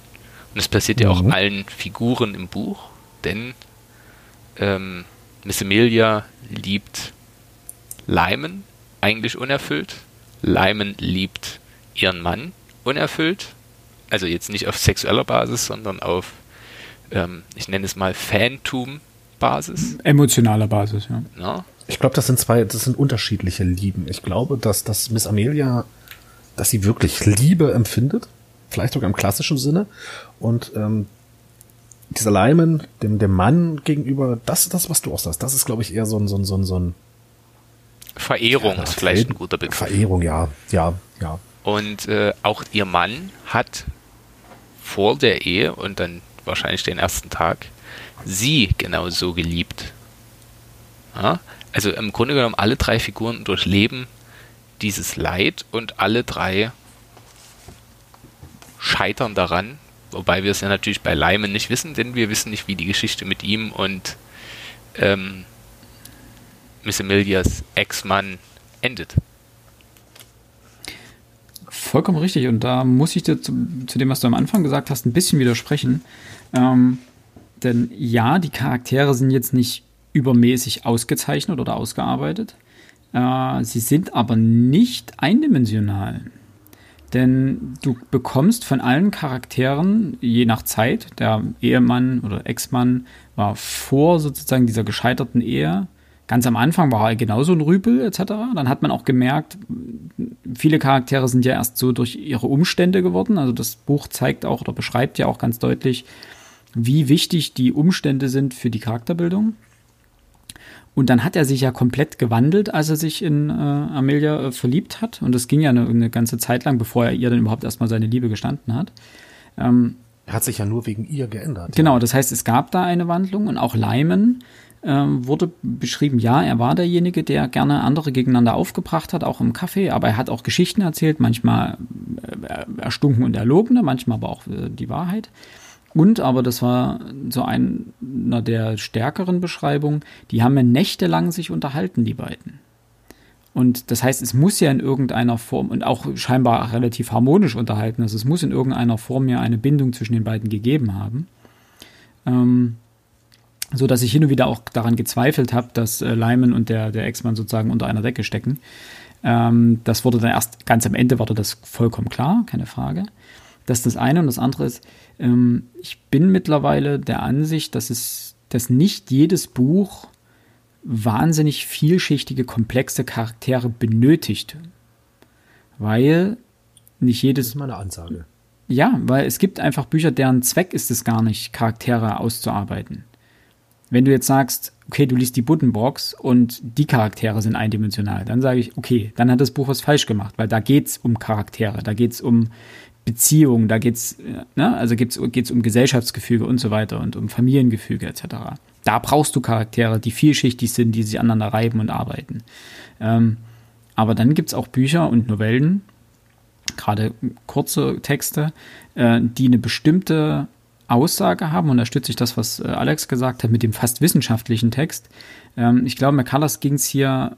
Und es passiert ja auch Mhm. allen Figuren im Buch, denn ähm, Miss Emilia liebt Lyman, eigentlich unerfüllt. Lyman liebt ihren Mann, unerfüllt. Also jetzt nicht auf sexueller Basis, sondern auf, ähm, ich nenne es mal Phantom-Basis. Emotionaler Basis, ja. Ne? Ich glaube, das sind zwei, das sind unterschiedliche Lieben. Ich glaube, dass, dass Miss Amelia, dass sie wirklich Liebe empfindet, vielleicht sogar im klassischen Sinne. Und ähm, dieser Lyman, dem, dem Mann gegenüber, das ist das, was du auch sagst. Das ist, glaube ich, eher so ein, so ein, so ein, so ein Verehrung Ja, ist vielleicht ein guter Begriff. Verehrung, ja, ja, ja. Und äh, auch ihr Mann hat vor der Ehe und dann wahrscheinlich den ersten Tag sie genauso geliebt. Ja? Also im Grunde genommen alle drei Figuren durchleben dieses Leid und alle drei scheitern daran. Wobei wir es ja natürlich bei Lyman nicht wissen, denn wir wissen nicht, wie die Geschichte mit ihm und ähm, Miss Emilias Ex-Mann endet. Vollkommen richtig. Und da muss ich dir zu, zu dem, was du am Anfang gesagt hast, ein bisschen widersprechen. Ähm, denn ja, die Charaktere sind jetzt nicht übermäßig ausgezeichnet oder ausgearbeitet. Äh, sie sind aber nicht eindimensional. Denn du bekommst von allen Charakteren, je nach Zeit, der Ehemann oder Ex-Mann war vor sozusagen dieser gescheiterten Ehe, ganz am Anfang war er genauso ein Rüpel etc. Dann hat man auch gemerkt, viele Charaktere sind ja erst so durch ihre Umstände geworden. Also das Buch zeigt auch oder beschreibt ja auch ganz deutlich, wie wichtig die Umstände sind für die Charakterbildung. Und dann hat er sich ja komplett gewandelt, als er sich in äh, Amelia äh, verliebt hat. Und das ging ja eine, eine, ganze Zeit lang, bevor er ihr dann überhaupt erstmal seine Liebe gestanden hat. Ähm, Er hat sich ja nur wegen ihr geändert. genau, das heißt, es gab da eine Wandlung und auch Lyman ähm, wurde beschrieben, ja, er war derjenige, der gerne andere gegeneinander aufgebracht hat, auch im Café, aber er hat auch Geschichten erzählt, manchmal äh, erstunken und erlogene, manchmal aber auch äh, die Wahrheit. Und, aber das war so einer der stärkeren Beschreibungen, die haben ja nächtelang sich unterhalten, die beiden. Und das heißt, es muss ja in irgendeiner Form und auch scheinbar relativ harmonisch unterhalten, also es muss in irgendeiner Form ja eine Bindung zwischen den beiden gegeben haben. Ähm, so dass ich hin und wieder auch daran gezweifelt habe, dass äh, Lyman und der, der Ex-Mann sozusagen unter einer Decke stecken. Ähm, das wurde dann erst ganz am Ende, wurde das vollkommen klar, keine Frage. Das ist das eine und das andere ist, ähm, ich bin mittlerweile der Ansicht, dass es, dass nicht jedes Buch wahnsinnig vielschichtige, komplexe Charaktere benötigt. Weil nicht jedes. Das ist meine Ansage. Ja, weil es gibt einfach Bücher, deren Zweck ist es gar nicht, Charaktere auszuarbeiten. Wenn du jetzt sagst, okay, du liest die Buddenbox und die Charaktere sind eindimensional, dann sage ich, okay, dann hat das Buch was falsch gemacht, weil da geht's um Charaktere, da geht's um Beziehungen, da geht's, ne, also geht's, geht's um Gesellschaftsgefüge und so weiter und um Familiengefüge etc. Da brauchst du Charaktere, die vielschichtig sind, die sich aneinander reiben und arbeiten. Ähm, aber dann gibt's auch Bücher und Novellen, gerade kurze Texte, äh, die eine bestimmte Aussage haben, unterstütze ich das, was äh, Alex gesagt hat, mit dem fast wissenschaftlichen Text. Ähm, ich glaube, McCullers ging es hier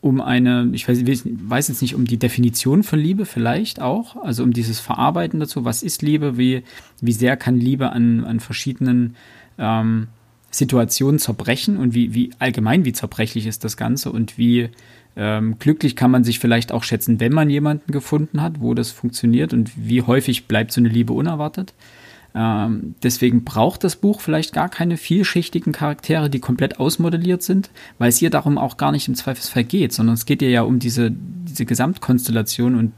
um eine, ich weiß, weiß, jetzt nicht, um die Definition von Liebe vielleicht auch, also um dieses Verarbeiten dazu, was ist Liebe, wie, wie sehr kann Liebe an, an verschiedenen ähm, Situationen zerbrechen? Und wie, wie allgemein, wie zerbrechlich ist das Ganze? Und wie ähm, glücklich kann man sich vielleicht auch schätzen, wenn man jemanden gefunden hat, wo das funktioniert? Und wie häufig bleibt so eine Liebe unerwartet. Ähm, deswegen braucht das Buch vielleicht gar keine vielschichtigen Charaktere, die komplett ausmodelliert sind, weil es ihr darum auch gar nicht im Zweifelsfall geht, sondern es geht ihr ja um diese, diese Gesamtkonstellation und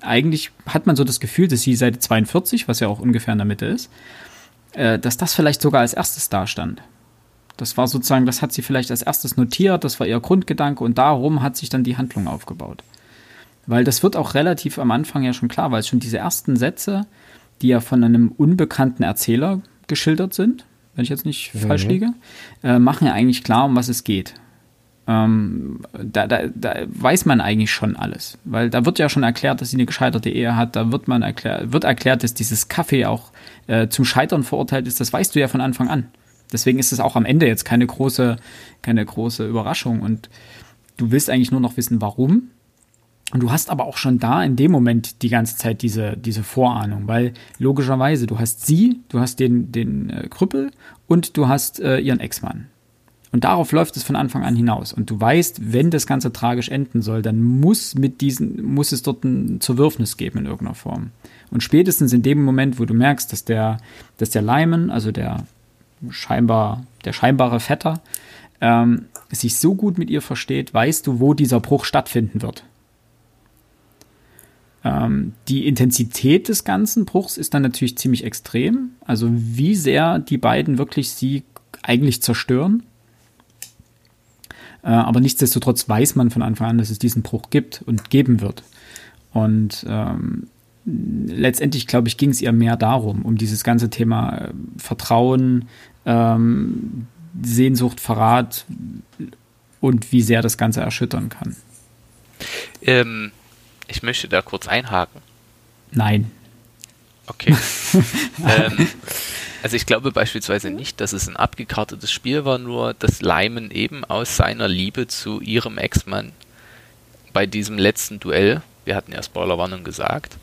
eigentlich hat man so das Gefühl, dass sie Seite 42, was ja auch ungefähr in der Mitte ist, äh, dass das vielleicht sogar als erstes dastand. Das war sozusagen, das hat sie vielleicht als erstes notiert, das war ihr Grundgedanke und darum hat sich dann die Handlung aufgebaut. Weil das wird auch relativ am Anfang ja schon klar, weil es schon diese ersten Sätze, die ja von einem unbekannten Erzähler geschildert sind, wenn ich jetzt nicht mhm. falsch liege, äh, machen ja eigentlich klar, um was es geht. Ähm, da, da, da weiß man eigentlich schon alles, weil da wird ja schon erklärt, dass sie eine gescheiterte Ehe hat, da wird man erklärt, wird erklärt, dass dieses Kaffee auch äh, zum Scheitern verurteilt ist, das weißt du ja von Anfang an. Deswegen ist es auch am Ende jetzt keine große, keine große Überraschung und du willst eigentlich nur noch wissen, warum. Und du hast aber auch schon da in dem Moment die ganze Zeit diese, diese Vorahnung, weil logischerweise du hast sie, du hast den, den äh, Krüppel und du hast äh, ihren Ex-Mann. Und darauf läuft es von Anfang an hinaus. Und du weißt, wenn das Ganze tragisch enden soll, dann muss mit diesen, muss es dort ein Zerwürfnis geben in irgendeiner Form. Und spätestens in dem Moment, wo du merkst, dass der, dass der Lyman, also der scheinbar, der scheinbare Vetter, ähm, sich so gut mit ihr versteht, weißt du, wo dieser Bruch stattfinden wird. Ähm, die Intensität des ganzen Bruchs ist dann natürlich ziemlich extrem. Also wie sehr die beiden wirklich sie eigentlich zerstören. Äh, aber nichtsdestotrotz weiß man von Anfang an, dass es diesen Bruch gibt und geben wird. Und ähm, letztendlich, glaube ich, ging es ihr mehr darum, um dieses ganze Thema äh, Vertrauen, ähm, Sehnsucht, Verrat und wie sehr das Ganze erschüttern kann. Ähm, ich möchte da kurz einhaken. Nein. Okay. ähm, also ich glaube beispielsweise nicht, dass es ein abgekartetes Spiel war, nur dass Lyman eben aus seiner Liebe zu ihrem Ex-Mann bei diesem letzten Duell, wir hatten ja Spoilerwarnung gesagt,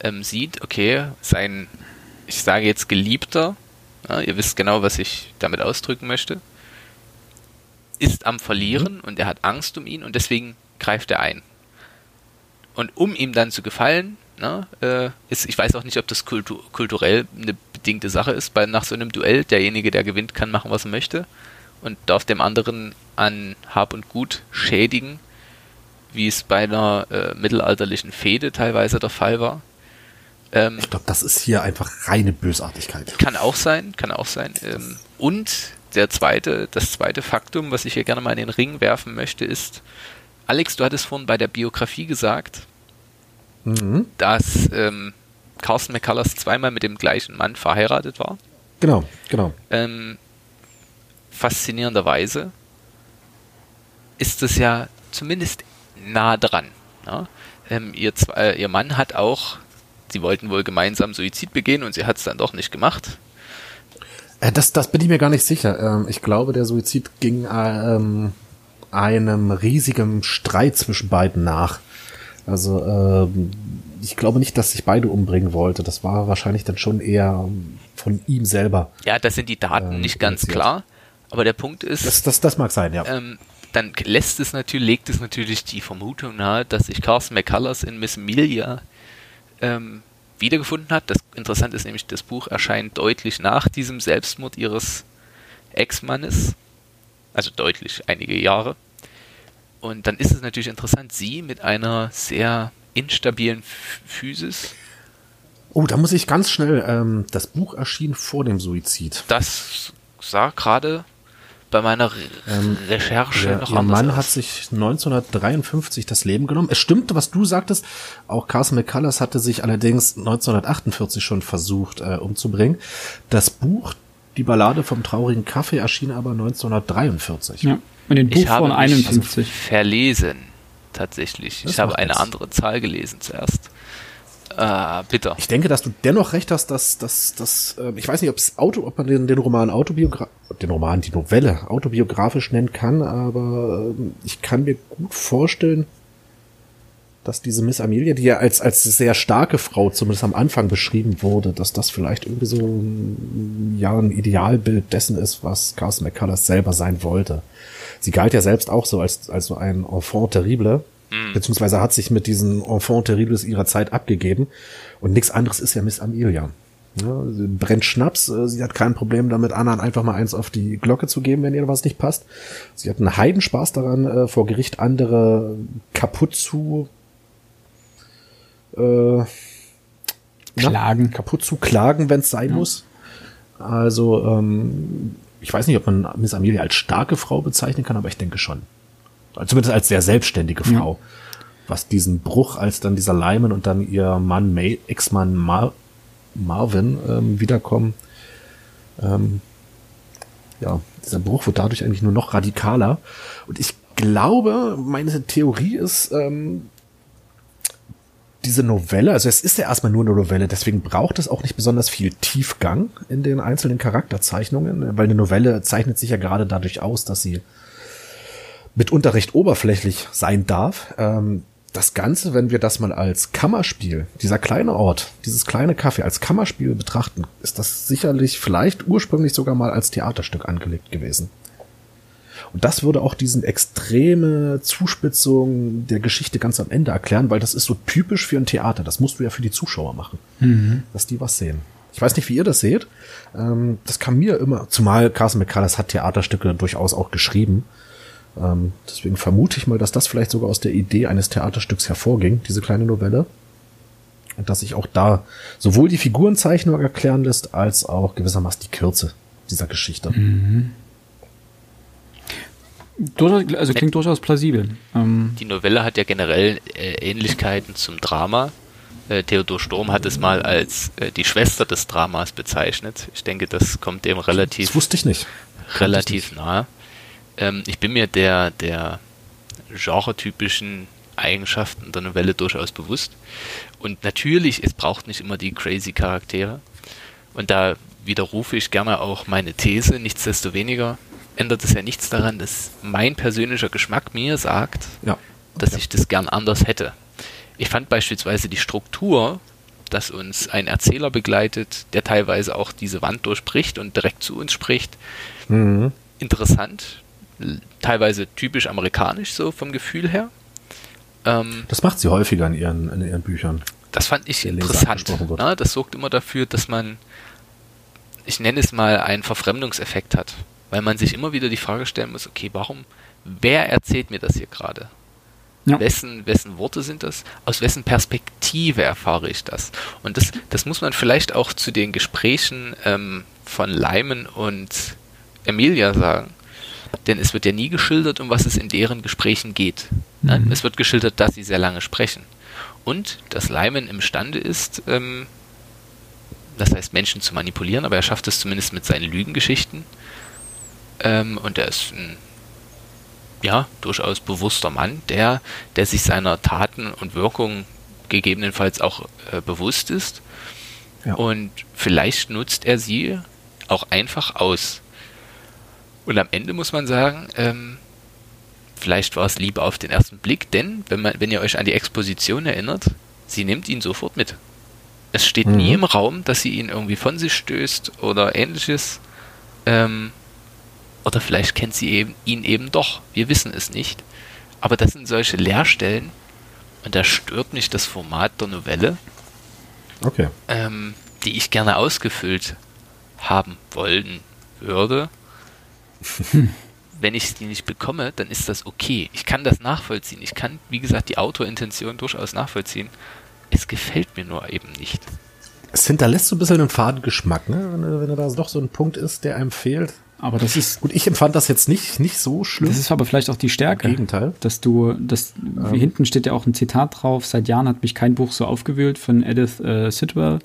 ähm, sieht, okay, sein, ich sage jetzt Geliebter, ja, ihr wisst genau, was ich damit ausdrücken möchte, ist am Verlieren mhm. und er hat Angst um ihn und deswegen greift er ein. Und um ihm dann zu gefallen, na, äh, ist, ich weiß auch nicht, ob das kultu kulturell eine bedingte Sache ist, weil nach so einem Duell derjenige, der gewinnt, kann machen, was er möchte und darf dem anderen an Hab und Gut schädigen, wie es bei einer äh, mittelalterlichen Fehde teilweise der Fall war. Ähm, ich glaube, das ist hier einfach reine Bösartigkeit. Kann auch sein, kann auch sein. Ähm, und der zweite, das zweite Faktum, was ich hier gerne mal in den Ring werfen möchte, ist, Alex, du hattest vorhin bei der Biografie gesagt, mhm. dass ähm, Carsten McCullers zweimal mit dem gleichen Mann verheiratet war. Genau, genau. Ähm, faszinierenderweise ist es ja zumindest nah dran. Ja? Ähm, ihr, äh, ihr Mann hat auch sie wollten wohl gemeinsam Suizid begehen und sie hat es dann doch nicht gemacht. Äh, das, das bin ich mir gar nicht sicher. Ähm, ich glaube, der Suizid ging ähm, einem riesigen Streit zwischen beiden nach. Also ähm, ich glaube nicht, dass sich beide umbringen wollte. Das war wahrscheinlich dann schon eher von ihm selber. Ja, das sind die Daten ähm, nicht ganz klar. Aber der Punkt ist. Das, das, das mag sein, ja. Ähm, dann lässt es natürlich, legt es natürlich die Vermutung nahe, dass sich Carsten McCullers in Miss Emilia ähm, wiedergefunden hat. Das Interessante ist nämlich, das Buch erscheint deutlich nach diesem Selbstmord ihres Ex-Mannes. Also deutlich einige Jahre. Und dann ist es natürlich interessant, sie mit einer sehr instabilen Physis. Oh, da muss ich ganz schnell, ähm, das Buch erschien vor dem Suizid. Das sah gerade bei meiner ähm, Recherche der, noch Ihr Mann aus. hat sich 1953 das Leben genommen. Es stimmte, was du sagtest. Auch Carson McCullers hatte sich allerdings 1948 schon versucht äh, umzubringen. Das Buch, die Ballade vom traurigen Kaffee, erschien aber 1943. Ja, und den Buch ich von 51. verlesen, tatsächlich. Das ich habe eine andere Zahl gelesen zuerst. Äh, bitter. Ich denke, dass du dennoch recht hast, dass, dass, dass äh, ich weiß nicht, ob's Auto, ob man den, den Roman autobiografisch, den Roman, die Novelle autobiografisch nennen kann, aber äh, ich kann mir gut vorstellen, dass diese Miss Amelia, die ja als, als sehr starke Frau zumindest am Anfang beschrieben wurde, dass das vielleicht irgendwie so ein, ja, ein Idealbild dessen ist, was Carson McCullers selber sein wollte. Sie galt ja selbst auch so als, als so ein Enfant terrible, mhm. beziehungsweise hat sich mit diesen Enfant terribles ihrer Zeit abgegeben. Und nichts anderes ist ja Miss Amelia. Ja, sie brennt Schnaps, äh, sie hat kein Problem damit, anderen einfach mal eins auf die Glocke zu geben, wenn ihr was nicht passt. Sie hat einen Heidenspaß daran, äh, vor Gericht andere kaputt zu äh, klagen. Na, kaputt zu klagen, wenn es sein ja. muss. Also, ähm, ich weiß nicht, ob man Miss Amelia als starke Frau bezeichnen kann, aber ich denke schon. Zumindest als sehr selbstständige Frau. Ja. Was diesen Bruch, als dann dieser Lyman und dann ihr Mann, Ex-Mann Mar Marvin ähm, wiederkommen, ähm, ja, dieser Bruch wird dadurch eigentlich nur noch radikaler. Und ich glaube, meine Theorie ist, ähm, diese Novelle, also es ist ja erstmal nur eine Novelle, deswegen braucht es auch nicht besonders viel Tiefgang in den einzelnen Charakterzeichnungen, weil eine Novelle zeichnet sich ja gerade dadurch aus, dass sie mitunter recht oberflächlich sein darf. Ähm, das Ganze, wenn wir das mal als Kammerspiel, dieser kleine Ort, dieses kleine Café als Kammerspiel betrachten, ist das sicherlich vielleicht ursprünglich sogar mal als Theaterstück angelegt gewesen. Und das würde auch diesen extreme Zuspitzung der Geschichte ganz am Ende erklären, weil das ist so typisch für ein Theater. Das musst du ja für die Zuschauer machen, mhm. dass die was sehen. Ich weiß nicht, wie ihr das seht. Ähm, das kam mir immer, zumal Carson McCullers hat Theaterstücke durchaus auch geschrieben. Ähm, deswegen vermute ich mal, dass das vielleicht sogar aus der Idee eines Theaterstücks hervorging, diese kleine Novelle. Und dass sich auch da sowohl die Figurenzeichnung erklären lässt, als auch gewissermaßen die Kürze dieser Geschichte. Mhm. Also klingt durchaus plausibel. Ähm die Novelle hat ja generell äh, Ähnlichkeiten zum Drama. Äh, Theodor Sturm hat es mal als äh, die Schwester des Dramas bezeichnet. Ich denke, das kommt dem relativ. Das wusste ich nicht. Relativ ich nicht. nahe. Ähm, ich bin mir der, der genretypischen Eigenschaften der Novelle durchaus bewusst. Und natürlich, es braucht nicht immer die crazy Charaktere. Und da widerrufe ich gerne auch meine These. Nichtsdestoweniger ändert es ja nichts daran, dass mein persönlicher Geschmack mir sagt, ja. dass ja. ich das gern anders hätte. Ich fand beispielsweise die Struktur, dass uns ein Erzähler begleitet, der teilweise auch diese Wand durchbricht und direkt zu uns spricht, mhm. interessant, teilweise typisch amerikanisch so vom Gefühl her. Ähm, das macht sie häufiger in ihren, in ihren Büchern. Das fand ich interessant. Na, das sorgt immer dafür, dass man, ich nenne es mal, einen Verfremdungseffekt hat weil man sich immer wieder die Frage stellen muss, okay, warum, wer erzählt mir das hier gerade? Ja. Wessen, wessen Worte sind das? Aus wessen Perspektive erfahre ich das? Und das, das muss man vielleicht auch zu den Gesprächen ähm, von Lyman und Emilia sagen. Denn es wird ja nie geschildert, um was es in deren Gesprächen geht. Mhm. Es wird geschildert, dass sie sehr lange sprechen. Und dass Lyman imstande ist, ähm, das heißt Menschen zu manipulieren, aber er schafft es zumindest mit seinen Lügengeschichten, ähm, und er ist ein ja, durchaus bewusster Mann, der, der sich seiner Taten und Wirkungen gegebenenfalls auch äh, bewusst ist. Ja. Und vielleicht nutzt er sie auch einfach aus. Und am Ende muss man sagen, ähm, vielleicht war es Liebe auf den ersten Blick, denn wenn, man, wenn ihr euch an die Exposition erinnert, sie nimmt ihn sofort mit. Es steht mhm. nie im Raum, dass sie ihn irgendwie von sich stößt oder ähnliches. Ähm, oder vielleicht kennt sie eben, ihn eben doch. Wir wissen es nicht. Aber das sind solche Leerstellen. Und da stört mich das Format der Novelle. Okay. Ähm, die ich gerne ausgefüllt haben wollen würde. Wenn ich die nicht bekomme, dann ist das okay. Ich kann das nachvollziehen. Ich kann, wie gesagt, die Autorintention durchaus nachvollziehen. Es gefällt mir nur eben nicht. Es hinterlässt so ein bisschen einen faden Geschmack, ne? wenn, wenn da doch so ein Punkt ist, der einem fehlt. Aber das ist. Gut, ich empfand das jetzt nicht, nicht so schlimm. Das ist aber vielleicht auch die Stärke. Im Gegenteil. Dass du, das, ähm. hinten steht ja auch ein Zitat drauf, seit Jahren hat mich kein Buch so aufgewühlt von Edith äh, Sidwell.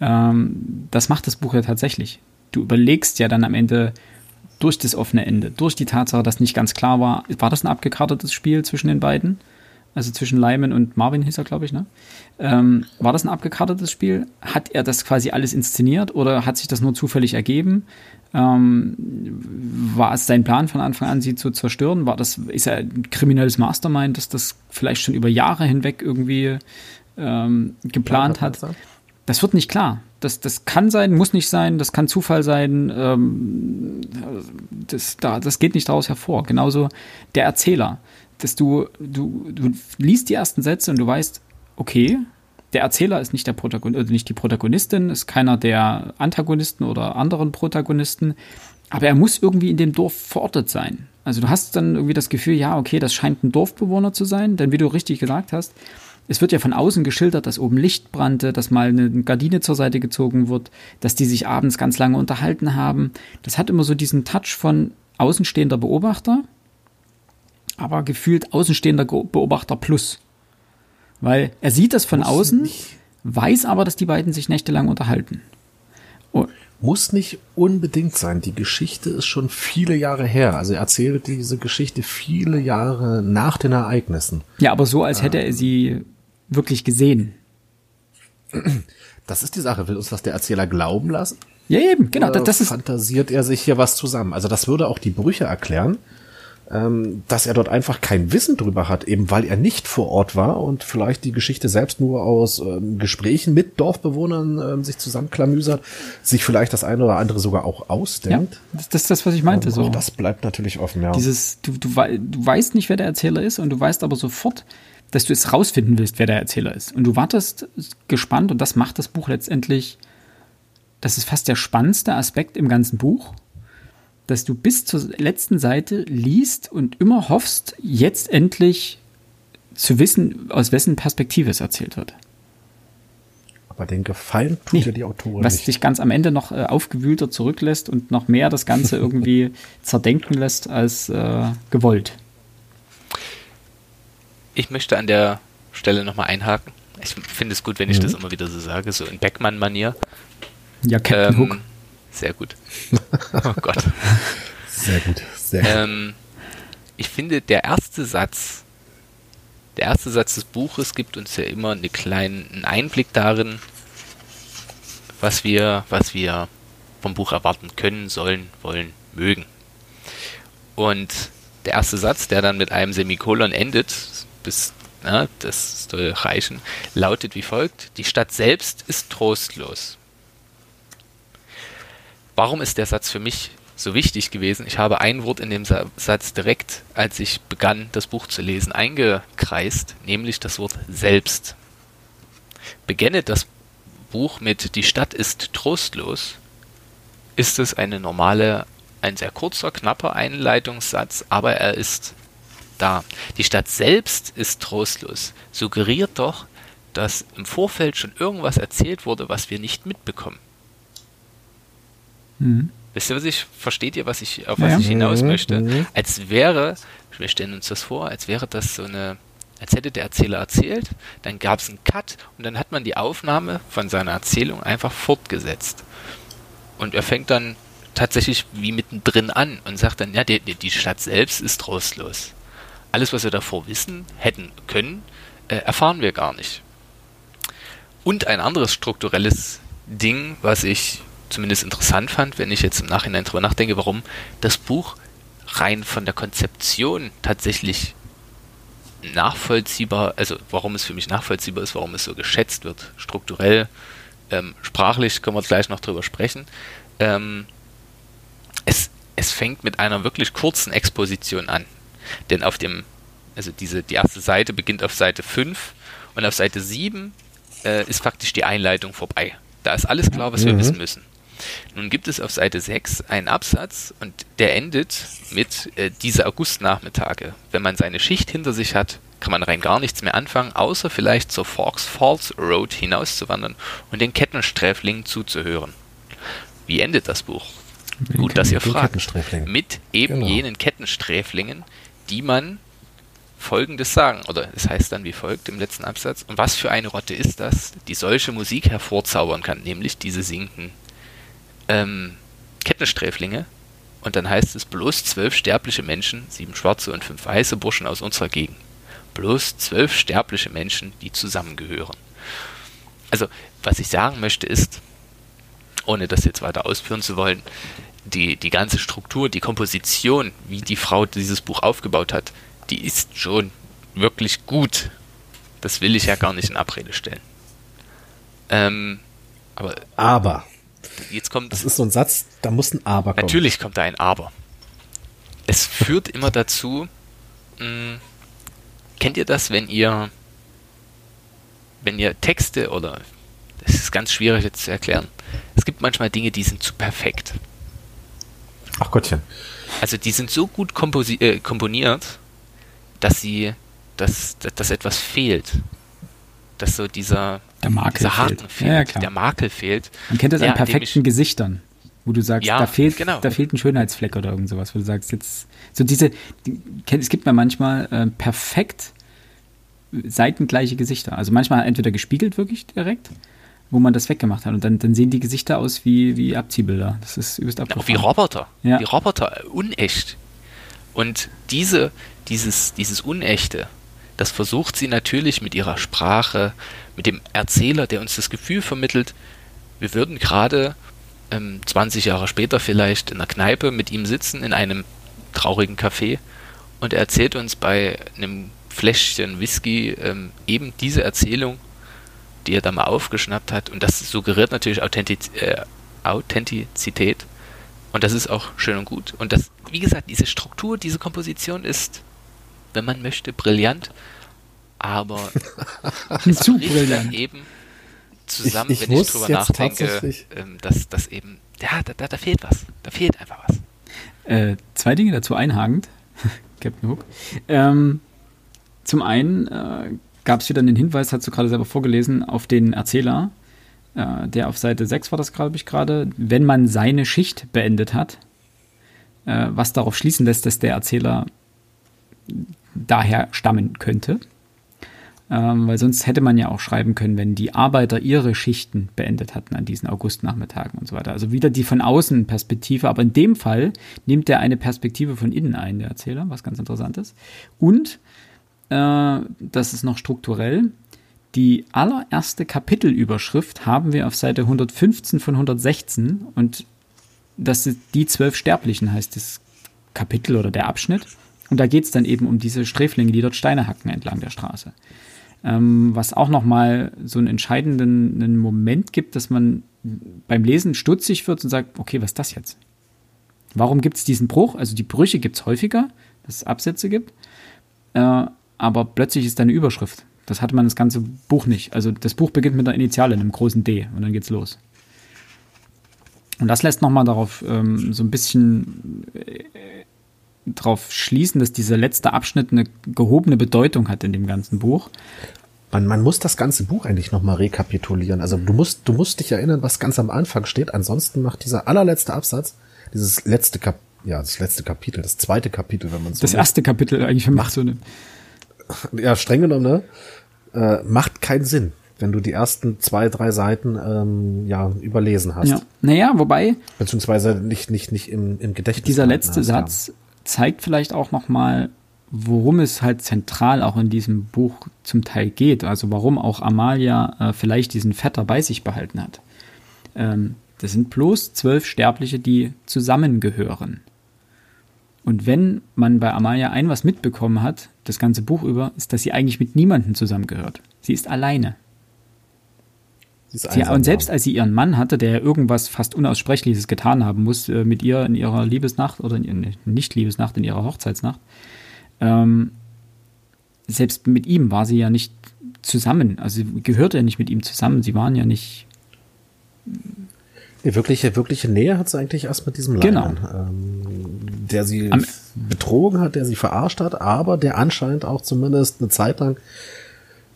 Ähm, das macht das Buch ja tatsächlich. Du überlegst ja dann am Ende durch das offene Ende, durch die Tatsache, dass nicht ganz klar war, war das ein abgekartetes Spiel zwischen den beiden? Also zwischen Lyman und Marvin hieß er, glaube ich, ne? Ähm, war das ein abgekartetes Spiel? Hat er das quasi alles inszeniert oder hat sich das nur zufällig ergeben? Ähm, war es sein Plan von Anfang an, sie zu zerstören? War das, ist er ein kriminelles Mastermind, dass das vielleicht schon über Jahre hinweg irgendwie ähm, geplant hat? Das wird nicht klar. Das, das kann sein, muss nicht sein, das kann Zufall sein. Ähm, das, da, das geht nicht daraus hervor. Genauso der Erzähler. Dass du, du, du liest die ersten Sätze und du weißt, okay, der Erzähler ist nicht der Protagonist, also nicht die Protagonistin, ist keiner der Antagonisten oder anderen Protagonisten, aber er muss irgendwie in dem Dorf verortet sein. Also du hast dann irgendwie das Gefühl, ja, okay, das scheint ein Dorfbewohner zu sein, denn wie du richtig gesagt hast, es wird ja von außen geschildert, dass oben Licht brannte, dass mal eine Gardine zur Seite gezogen wird, dass die sich abends ganz lange unterhalten haben. Das hat immer so diesen Touch von außenstehender Beobachter, aber gefühlt außenstehender Beobachter plus. Weil er sieht das von Muss außen, nicht. weiß aber, dass die beiden sich nächtelang unterhalten. Oh. Muss nicht unbedingt sein. Die Geschichte ist schon viele Jahre her. Also er erzählt diese Geschichte viele Jahre nach den Ereignissen. Ja, aber so, als hätte er sie wirklich gesehen. Das ist die Sache. Will uns das der Erzähler glauben lassen? Ja, eben, genau. Oder das ist fantasiert er sich hier was zusammen. Also das würde auch die Brüche erklären ähm, dass er dort einfach kein Wissen drüber hat, eben weil er nicht vor Ort war und vielleicht die Geschichte selbst nur aus ähm, Gesprächen mit Dorfbewohnern ähm, sich zusammenklamüsert, sich vielleicht das eine oder andere sogar auch ausdenkt. Ja, das, ist das, was ich meinte. Ähm, so. das bleibt natürlich offen, ja. Dieses, du, du, du weißt nicht, wer der Erzähler ist und du weißt aber sofort, dass du es rausfinden willst, wer der Erzähler ist. Und du wartest gespannt und das macht das Buch letztendlich, das ist fast der spannendste Aspekt im ganzen Buch dass du bis zur letzten Seite liest und immer hoffst, jetzt endlich zu wissen, aus wessen Perspektive es erzählt wird. Aber den Gefallen tut nee, ja die Autorin Was nicht. dich ganz am Ende noch äh, aufgewühlter zurücklässt und noch mehr das Ganze irgendwie zerdenken lässt als äh, gewollt. Ich möchte an der Stelle nochmal einhaken. Ich finde es gut, wenn ich mhm. das immer wieder so sage, so in Beckmann-Manier. Ja, Captain ähm, Hook. Sehr gut. Oh Gott. Sehr gut. Sehr gut. Ähm, ich finde, der erste Satz, der erste Satz des Buches gibt uns ja immer einen kleinen Einblick darin, was wir, was wir vom Buch erwarten können, sollen, wollen, mögen. Und der erste Satz, der dann mit einem Semikolon endet, bis na, das soll reichen, lautet wie folgt: Die Stadt selbst ist trostlos. Warum ist der Satz für mich so wichtig gewesen? Ich habe ein Wort in dem Satz direkt, als ich begann, das Buch zu lesen, eingekreist, nämlich das Wort selbst. Beginne das Buch mit Die Stadt ist trostlos, ist es eine normale, ein sehr kurzer, knapper Einleitungssatz, aber er ist da. Die Stadt selbst ist trostlos, suggeriert doch, dass im Vorfeld schon irgendwas erzählt wurde, was wir nicht mitbekommen. Mhm. Wisst ihr, was ich, versteht ihr, was ich, auf was ja. ich hinaus mhm. möchte? Mhm. Als wäre, wir stellen uns das vor, als wäre das so eine, als hätte der Erzähler erzählt, dann gab es einen Cut und dann hat man die Aufnahme von seiner Erzählung einfach fortgesetzt. Und er fängt dann tatsächlich wie mittendrin an und sagt dann, ja, die, die Stadt selbst ist trostlos. Alles, was wir davor wissen, hätten können, äh, erfahren wir gar nicht. Und ein anderes strukturelles Ding, was ich zumindest interessant fand, wenn ich jetzt im Nachhinein drüber nachdenke, warum das Buch rein von der Konzeption tatsächlich nachvollziehbar, also warum es für mich nachvollziehbar ist, warum es so geschätzt wird, strukturell, ähm, sprachlich können wir gleich noch drüber sprechen. Ähm, es, es fängt mit einer wirklich kurzen Exposition an. Denn auf dem, also diese, die erste Seite beginnt auf Seite 5 und auf Seite 7 äh, ist faktisch die Einleitung vorbei. Da ist alles klar, was mhm. wir wissen müssen. Nun gibt es auf Seite 6 einen Absatz und der endet mit äh, diese Augustnachmittage. Wenn man seine Schicht hinter sich hat, kann man rein gar nichts mehr anfangen, außer vielleicht zur Forks Falls Road hinauszuwandern und den Kettensträflingen zuzuhören. Wie endet das Buch? Mit Gut, dass ihr fragt. Mit eben genau. jenen Kettensträflingen, die man Folgendes sagen, oder es heißt dann wie folgt im letzten Absatz, und was für eine Rotte ist das, die solche Musik hervorzaubern kann, nämlich diese Sinken ähm, Kettensträflinge. Und dann heißt es bloß zwölf sterbliche Menschen, sieben schwarze und fünf weiße Burschen aus unserer Gegend. bloß zwölf sterbliche Menschen, die zusammengehören. Also, was ich sagen möchte ist, ohne das jetzt weiter ausführen zu wollen, die, die ganze Struktur, die Komposition, wie die Frau dieses Buch aufgebaut hat, die ist schon wirklich gut. Das will ich ja gar nicht in Abrede stellen. Ähm, aber, aber. Jetzt kommt. Das ist so ein Satz, da muss ein Aber kommen. Natürlich kommt da ein Aber. Es führt immer dazu, mh, hm, kennt ihr das, wenn ihr, wenn ihr Texte oder, das ist ganz schwierig jetzt zu erklären, es gibt manchmal Dinge, die sind zu perfekt. Ach Gottchen. Also die sind so gut äh, komponiert, dass sie, dass, dass etwas fehlt. Dass so dieser, der Makel fehlt, fehlt ja, der Makel fehlt. Man kennt das ja, an perfekten Gesichtern, wo du sagst, ja, da, fehlt, genau. da fehlt ein Schönheitsfleck oder irgend sowas, wo du sagst, jetzt, so diese, die, es gibt mir manchmal äh, perfekt seitengleiche Gesichter. Also manchmal entweder gespiegelt wirklich direkt wo man das weggemacht hat. Und dann, dann sehen die Gesichter aus wie, wie Abziehbilder. Das ist übelst abgefahren. wie Roboter. Ja. Wie Roboter, unecht. Und diese, dieses, dieses Unechte, das versucht sie natürlich mit ihrer Sprache, mit dem Erzähler, der uns das Gefühl vermittelt, wir würden gerade ähm, 20 Jahre später vielleicht in einer Kneipe mit ihm sitzen, in einem traurigen Café, und er erzählt uns bei einem Fläschchen Whisky ähm, eben diese Erzählung die er da mal aufgeschnappt hat. Und das suggeriert natürlich Authentiz äh, Authentizität. Und das ist auch schön und gut. Und das, wie gesagt, diese Struktur, diese Komposition ist, wenn man möchte, brillant, aber zu brillant. eben zusammen, ich, ich wenn ich drüber nachdenke, ähm, dass das eben, ja, da, da, da, fehlt was. Da fehlt einfach was. Äh, zwei Dinge dazu einhagend, Captain Hook. Ähm, zum einen äh, gab es wieder den Hinweis, hast du gerade selber vorgelesen, auf den Erzähler, äh, der auf Seite 6 war das, glaube ich, gerade, wenn man seine Schicht beendet hat, äh, was darauf schließen lässt, dass der Erzähler daher stammen könnte. Ähm, weil sonst hätte man ja auch schreiben können, wenn die Arbeiter ihre Schichten beendet hatten an diesen Augustnachmittagen und so weiter. Also wieder die von außen Perspektive, aber in dem Fall nimmt er eine Perspektive von innen ein, der Erzähler, was ganz interessant ist. Und äh, das ist noch strukturell. Die allererste Kapitelüberschrift haben wir auf Seite 115 von 116 und das ist die zwölf Sterblichen heißt das Kapitel oder der Abschnitt. Und da geht es dann eben um diese Sträflinge, die dort Steine hacken entlang der Straße. Ähm, was auch nochmal so einen entscheidenden einen Moment gibt, dass man beim Lesen stutzig wird und sagt, okay, was ist das jetzt? Warum gibt es diesen Bruch? Also die Brüche gibt es häufiger, dass es Absätze gibt. Äh, aber plötzlich ist da eine Überschrift. Das hatte man das ganze Buch nicht. Also das Buch beginnt mit einer Initiale, einem großen D und dann geht's los. Und das lässt nochmal darauf ähm, so ein bisschen äh, darauf schließen, dass dieser letzte Abschnitt eine gehobene Bedeutung hat in dem ganzen Buch. Man, man muss das ganze Buch eigentlich nochmal rekapitulieren. Also du musst, du musst dich erinnern, was ganz am Anfang steht. Ansonsten macht dieser allerletzte Absatz, dieses letzte Kap ja, das letzte Kapitel, das zweite Kapitel, wenn man so Das erste Kapitel eigentlich, wenn man macht so eine ja, streng genommen, ne? Äh, macht keinen Sinn, wenn du die ersten zwei, drei Seiten ähm, ja überlesen hast. Ja. Naja, wobei. Beziehungsweise nicht, nicht, nicht im, im Gedächtnis. Dieser letzte hast, Satz ja. Zeigt vielleicht auch nochmal, worum es halt zentral auch in diesem Buch zum Teil geht. Also warum auch Amalia äh, vielleicht diesen Vetter bei sich behalten hat. Ähm, das sind bloß zwölf Sterbliche, die zusammengehören. Und wenn man bei Amalia ein was mitbekommen hat, das ganze Buch über, ist, dass sie eigentlich mit niemandem zusammengehört. Sie ist alleine. Sie, und selbst als sie ihren Mann hatte, der irgendwas fast Unaussprechliches getan haben muss, äh, mit ihr in ihrer Liebesnacht oder in, nicht Liebesnacht, in ihrer Hochzeitsnacht, ähm, selbst mit ihm war sie ja nicht zusammen. Also sie gehörte ja nicht mit ihm zusammen. Sie waren ja nicht die wirkliche, wirkliche Nähe hat sie eigentlich erst mit diesem Leihmann, genau. ähm, der sie Am betrogen hat, der sie verarscht hat, aber der anscheinend auch zumindest eine Zeit lang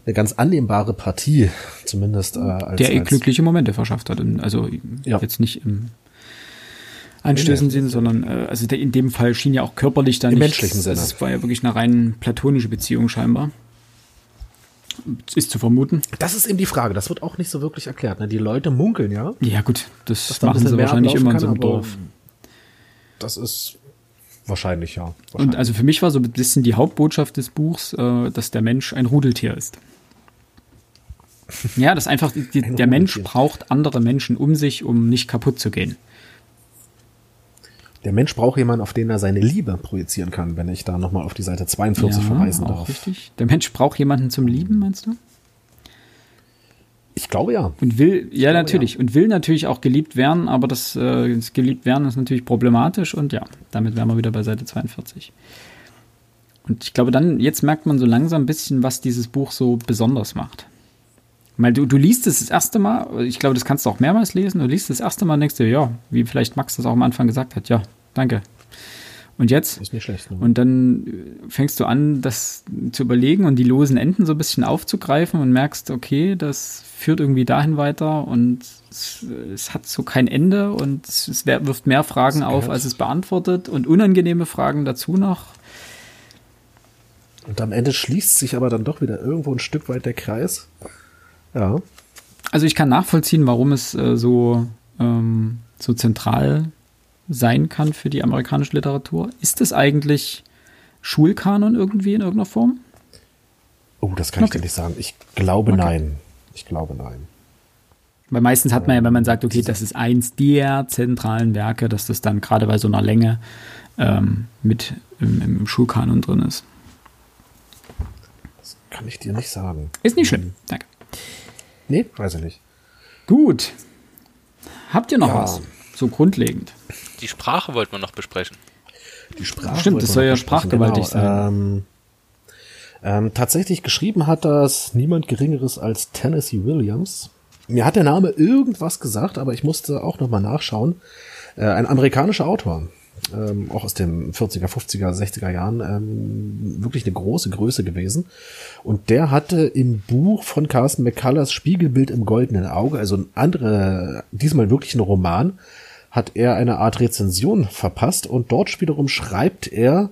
eine ganz annehmbare Partie, zumindest äh, als, der ihr glückliche Momente verschafft hat. Also ja. jetzt nicht im anstößenden Sinn, sondern äh, also in dem Fall schien ja auch körperlich dann Im nicht, menschlichen Sinne. Es war ja wirklich eine rein platonische Beziehung scheinbar. Ist zu vermuten. Das ist eben die Frage. Das wird auch nicht so wirklich erklärt. Ne? Die Leute munkeln ja. Ja, gut. Das machen sie wahrscheinlich immer in so einem Dorf. Das ist. Wahrscheinlich, ja. Wahrscheinlich. Und also für mich war so ein bisschen die Hauptbotschaft des Buchs, äh, dass der Mensch ein Rudeltier ist. Ja, das einfach, die, Ein der Mensch braucht andere Menschen um sich, um nicht kaputt zu gehen. Der Mensch braucht jemanden, auf den er seine Liebe projizieren kann, wenn ich da nochmal auf die Seite 42 verweisen auch darf. richtig. Der Mensch braucht jemanden zum Lieben, meinst du? Ich glaube ja. Und will, ja, glaube, natürlich. Und will natürlich auch geliebt werden, aber das, äh, das geliebt werden ist natürlich problematisch und ja, damit wären wir wieder bei Seite 42. Und ich glaube, dann, jetzt merkt man so langsam ein bisschen, was dieses Buch so besonders macht. Weil du, du liest es das erste Mal, ich glaube, das kannst du auch mehrmals lesen, du liest es das erste Mal und denkst dir, ja, wie vielleicht Max das auch am Anfang gesagt hat, ja, danke. Und jetzt? Ist nicht schlecht. Ne? Und dann äh, fängst du an, das zu überlegen und die losen Enden so ein bisschen aufzugreifen und merkst, okay, das führt irgendwie dahin weiter und es, es hat so kein Ende und es wirft mehr Fragen Das auf, gehört. als es beantwortet und unangenehme Fragen dazu noch. Und am Ende schließt sich aber dann doch wieder irgendwo ein Stück weit der Kreis. Ja. Also ich kann nachvollziehen, warum es äh, so, ähm, so zentral sein kann für die amerikanische Literatur. Ist es eigentlich Schulkanon irgendwie in irgendeiner Form? Oh, das kann ich Okay. dir nicht sagen. Ich glaube Okay. nein. Ich glaube nein. Weil meistens hat man ja, wenn man sagt, okay, das ist eins der zentralen Werke, dass das dann gerade bei so einer Länge ähm, mit im, im Schulkanon drin ist. Das kann ich dir nicht sagen. Ist nicht schlimm. Danke. Nee, weiß ich nicht. Gut. Habt ihr noch Ja. was? So grundlegend. Die Sprache wollten wir noch besprechen. Die Sprache. Stimmt, wollte das man soll ja noch besprechen, sprachgewaltig genau. Ähm, ähm, tatsächlich geschrieben hat das niemand Geringeres als Tennessee Williams. Mir hat der Name irgendwas gesagt, aber ich musste auch nochmal nachschauen. Äh, ein amerikanischer Autor, ähm, auch aus den 40er, 50er, 60er Jahren, ähm, wirklich eine große Größe gewesen. Und der hatte im Buch von Carsten McCullers Spiegelbild im goldenen Auge, also ein anderer, diesmal wirklich ein Roman, hat er eine Art Rezension verpasst und dort wiederum schreibt er,